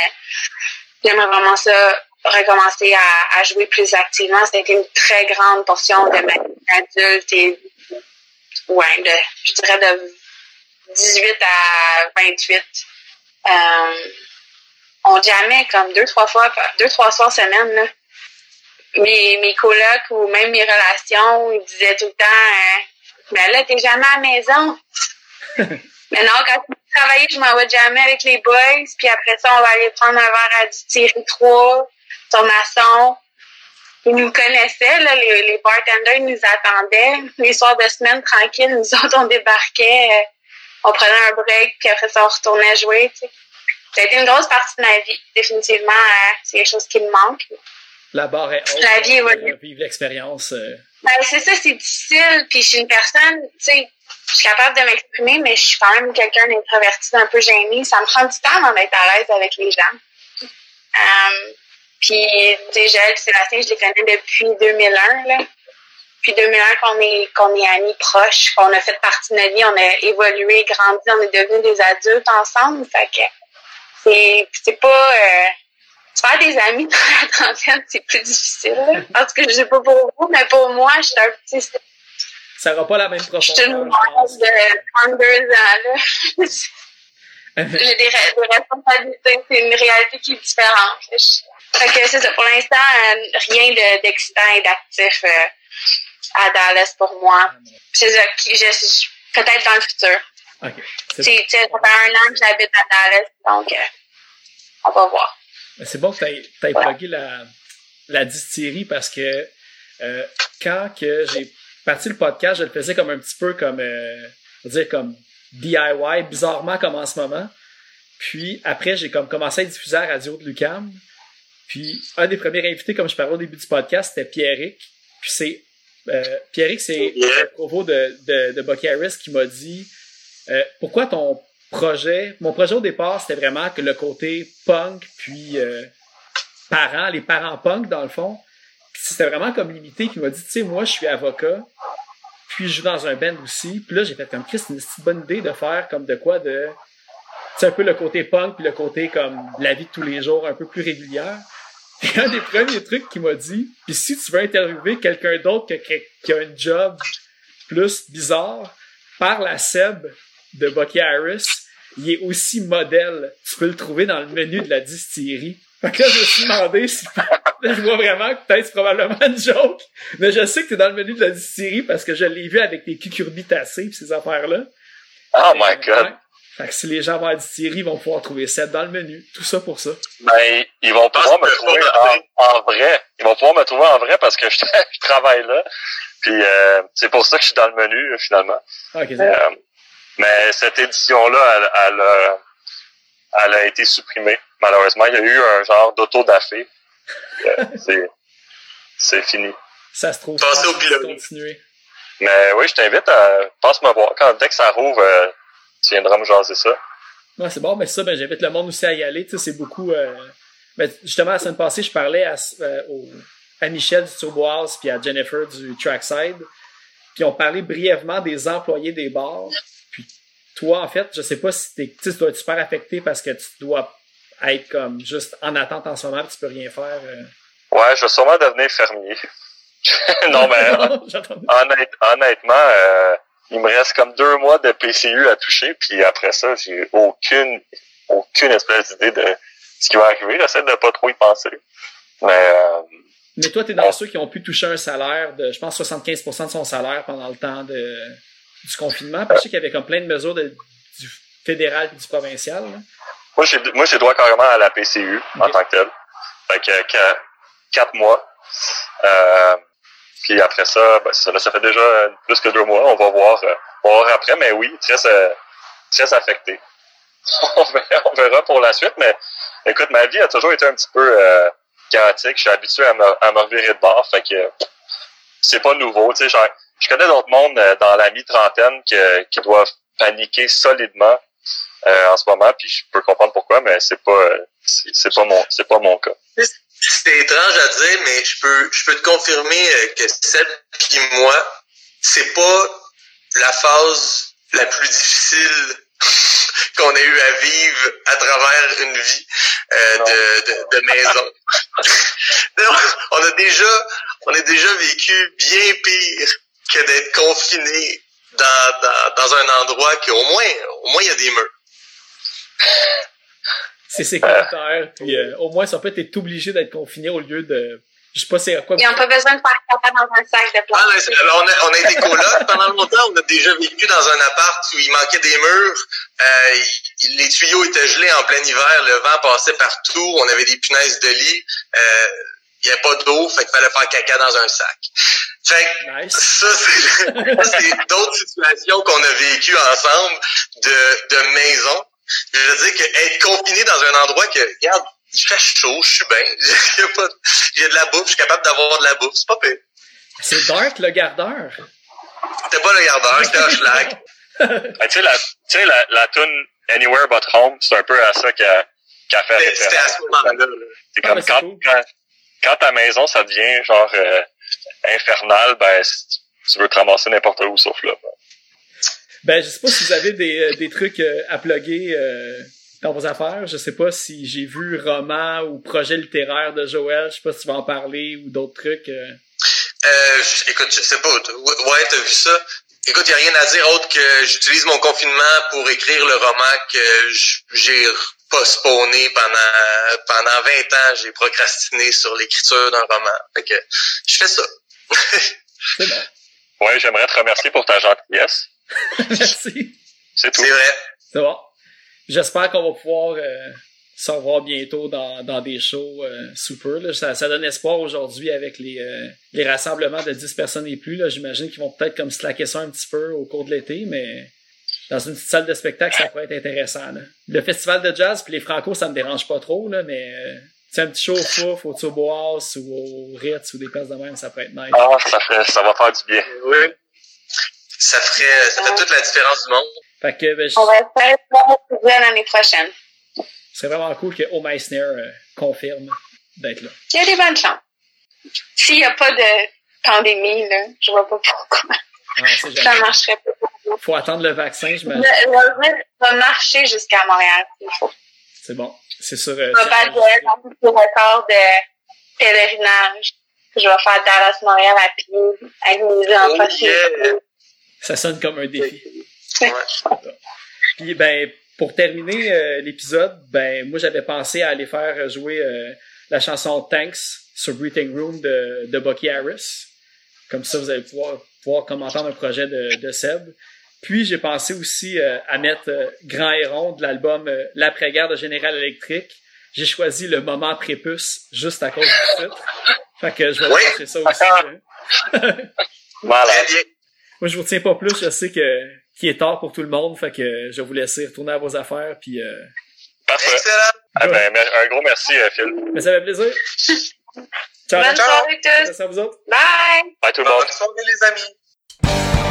J'aimerais vraiment ça recommencer à, jouer plus activement. C'était une très grande portion de ma vie adulte et ouais, de, je dirais de 18 à 28. Euh, on jamais comme deux, trois fois, deux, trois soirs semaine. Mes, mes colocs ou même mes relations, ils disaient tout le temps, euh, ben là, t'es jamais à la maison. *laughs* Mais non, quand je travaillais, je m'en vais jamais avec les boys, puis après ça, on va aller prendre un verre à du Thierry 3 sur maçon. Ils nous connaissaient, là, les, les bartenders ils nous attendaient. Les soirs de semaine, tranquilles, nous autres, on débarquait, euh, on prenait un break, puis après ça, on retournait jouer, tu sais. Ça a été une grosse partie de ma vie. Définitivement, euh, c'est quelque chose qui me manque. La barre est haute. La vie euh, Vivre l'expérience. euh, Ben, c'est ça, c'est difficile. Puis je suis une personne, tu sais, je suis capable de m'exprimer, mais je suis quand même quelqu'un d'introverti, d'un peu gêné. Ça me prend du temps avant d'être à l'aise avec les gens. Euh, puis, tu sais, Joël et Sébastien, je les connais depuis 2001, là. Puis 2001 qu'on est, qu'on est amis proches, qu'on a fait partie de notre vie, on a évolué, grandi, on est devenus des adultes ensemble. Fait que c'est, c'est pas... Euh, se faire des amis dans la trentaine, c'est plus difficile. là. Parce que je sais pas pour vous, mais pour moi, je suis un petit Ça n'aura pas la même je suis une profondeur. pense. de 32 ans. *laughs* J'ai des, re- des responsabilités, c'est une réalité qui est différente. Je- Fait que c'est ça. Pour l'instant, euh, rien de- d'excitant et d'actif euh, à Dallas pour moi. C'est ça. qui- je- je- Peut-être dans le futur. Ça fait un an que j'habite à Dallas, donc euh, on va voir. C'est bon que tu aies, plugué la, la distillerie parce que euh, quand que j'ai parti le podcast, je le faisais comme un petit peu comme, euh, on va dire comme DIY, bizarrement comme en ce moment. Puis après, j'ai comme commencé à diffuser à la radio de Lucam. Puis un des premiers invités, comme je parlais au début du podcast, c'était Pierrick. Puis c'est euh, Pierrick, c'est le provo de, de, de Bucky Harris qui m'a dit euh, pourquoi ton projet, mon projet au départ, c'était vraiment que le côté punk, puis euh, parents, les parents punk dans le fond. C'était vraiment comme limité, qui m'a dit, tu sais, moi je suis avocat, puis je joue dans un band aussi. Puis là, j'ai fait comme Chris, c'est une bonne idée de faire comme de quoi de. Sais, un peu le côté punk, puis le côté comme la vie de tous les jours, un peu plus régulière. Et un des premiers trucs qu'il m'a dit, puis si tu veux interviewer quelqu'un d'autre que- qui a un job plus bizarre, parle à Seb de Bucky Harris. Il est aussi modèle. Tu peux le trouver dans le menu de la distillerie. Fait que là, je me suis demandé si, là, je vois vraiment que peut-être c'est probablement une joke, mais je sais que t'es dans le menu de la distillerie parce que je l'ai vu avec tes cucurbitacées pis ces affaires-là. Oh my god. Ouais. Fait que si les gens vont à la distillerie, ils vont pouvoir trouver Seb dans le menu. Tout ça pour ça. Ben, ils vont pouvoir me trouver en, en vrai. Ils vont pouvoir me trouver en vrai parce que *laughs* je, je travaille là. Puis euh, c'est pour ça que je suis dans le menu, finalement. Ok, c'est bon. Euh, mais cette édition-là, elle, elle, a- elle a été supprimée. Malheureusement, il y a eu un genre d'auto-dafé. Euh, *laughs* c'est, fini. Ça se trouve. Passez au pilote. continuer. Mais oui, je t'invite à passe me voir. Quand dès que ça rouvre, euh, tu viendras me jaser ça. Ouais, c'est bon, mais ça, ben, j'invite le monde aussi à y aller. Tu sais, c'est beaucoup. Euh... ben, justement, la semaine passée, je parlais à, euh, au- à Michel du Turbo House puis à Jennifer du Trackside. Puis on parlait brièvement des employés des bars. Toi, en fait, je sais pas si t'es, tu dois être super affecté parce que tu dois être comme juste en attente en ce moment, tu peux rien faire. euh. Ouais, je vais sûrement devenir fermier. *laughs* non, mais *laughs* honnête- honnêtement, euh, il me reste comme deux mois de PCU à toucher, puis après ça, j'ai aucune, aucune espèce d'idée de ce qui va arriver. J'essaie de pas trop y penser. Mais euh, Mais toi, tu es dans ceux qui ont pu toucher un salaire de, je pense, 75% de son salaire pendant le temps de, du confinement. Puis je sais qu'il y avait comme plein de mesures de- du fédéral et du provincial. là. moi, j'ai moi j'ai droit carrément à la PCU en tant que tel. Fait que qu- quatre mois. Euh, puis après ça, ben, ça, là, ça fait déjà plus que deux mois. On va voir, euh, on va voir après, mais oui, très, euh, très affecté. *laughs* on, verra, on verra pour la suite, mais écoute, ma vie a toujours été un petit peu euh, chaotique. Je suis habitué à me, à me revirer de bord, fait que c'est pas nouveau. Tu sais, genre, je connais d'autres mondes euh, dans la mi-trentaine que- qui doivent paniquer solidement euh, en ce moment, puis je peux comprendre pourquoi, mais c'est pas euh, c'est c'est pas mon c'est pas mon cas. C'est étrange à dire, mais je peux, je peux te confirmer euh, que celle puis moi, c'est pas la phase la plus difficile *laughs* qu'on ait eu à vivre à travers une vie euh, de, de, de maison. *laughs* *laughs* On a déjà, on a déjà vécu bien pire que d'être confiné dans, dans, dans un endroit qui au moins, au moins il y a des murs. *laughs* C'est sécuritaire. Puis euh, au moins, ça peut être obligé d'être confiné au lieu de. Je sais pas c'est à quoi. Ils n'ont pas besoin de faire caca dans un sac de Ah, plastique. alors, on, a, on a été coloc pendant longtemps. On a déjà vécu dans un appart où il manquait des murs. Euh, il- les tuyaux étaient gelés en plein hiver. Le vent passait partout. On avait des punaises de lit. Euh, il n'y avait pas d'eau. Fait qu'il fallait faire caca dans un sac. Fait que Nice. *laughs* ça, c'est d'autres situations qu'on a vécues ensemble de, de maison. Je veux dire que être confiné dans un endroit que, regarde, il fait chaud, je suis bien. *laughs* J'ai de la bouffe, je suis capable d'avoir de la bouffe. C'est pas pire. C'est Dark, le gardeur. C'était pas le gardeur, c'était un schlag. Ben, tu sais la tu sais la la tune Anywhere But Home, c'est un peu à ça qu'a qu'a fait C'était c'était à ce moment-là. là. C'est Ah, comme mais c'est quand, cool. quand quand ta maison ça devient genre euh, infernal, ben tu veux te ramasser n'importe où sauf là. Ben, je sais pas si vous avez des, euh, des trucs euh, à plugger euh, dans vos affaires. Je sais pas si j'ai vu roman ou projet littéraire de Joël. Je sais pas si tu vas en parler ou d'autres trucs. euh. Euh, je- écoute, je sais pas. Ouais, t'as vu ça? Écoute, y a rien à dire autre que j'utilise mon confinement pour écrire le roman que j'ai postponé pendant pendant 20 ans. J'ai procrastiné sur l'écriture d'un roman. Fait que je fais ça. C'est bon. Ouais, j'aimerais te remercier pour ta gentillesse. *laughs* Merci. C'est tout. C'est vrai. C'est bon. J'espère qu'on va pouvoir euh, se revoir bientôt dans, dans des shows euh, super. Là. Ça, ça donne espoir aujourd'hui avec les, euh, les rassemblements de 10 personnes et plus. Là. J'imagine qu'ils vont peut-être comme slacker ça un petit peu au cours de l'été, mais dans une petite salle de spectacle, ça pourrait être intéressant. là. Le festival de jazz puis les Franco, ça me dérange pas trop, là, mais euh, c'est un petit show au Fouf, au Turbo House ou au Ritz ou des places de même, ça pourrait être nice. Ah, ça fait ça va faire du bien. Oui. Ça ferait, ça fait toute la différence du monde. Fait que ben, je- On va faire ça l'année prochaine. c'est vraiment cool que O Meissner euh, confirme d'être là. Il y a des bonnes chances. S'il n'y a pas de pandémie, là, je vois pas pourquoi. Ah, Ça marcherait pas Il faut attendre le vaccin, je me... Le, va marcher jusqu'à Montréal, s'il. C'est bon. C'est sûr. Euh, je vais battre le record de pèlerinage. Je vais faire Dallas-Montréal à pied, avec mes enfants. Yeah. Ça sonne comme un défi. Puis, ben, pour terminer euh, l'épisode, ben, moi, j'avais pensé à aller faire jouer euh, la chanson Thanks sur Breathing Room de, de Bucky Harris. Comme ça, vous allez pouvoir, pouvoir commenter un projet de, de Seb. Puis j'ai pensé aussi euh, à mettre euh, Grand Héron de l'album euh, L'après-guerre de Général Electric. J'ai choisi le moment prépuce juste à cause du titre. Fait que je vais oui, chercher ça aussi. Hein. *laughs* voilà. Moi, je vous tiens pas plus. Je sais que qui est tard pour tout le monde. Fait que je vais vous laisser retourner à vos affaires. Puis, euh, Parfait. Eh ben, un gros merci, euh, Phil. Mais ça fait plaisir. *laughs* Ciao, Bonne ciao. Soirée à tous. Bye. Bye tout le monde. Bonne soirée les amis.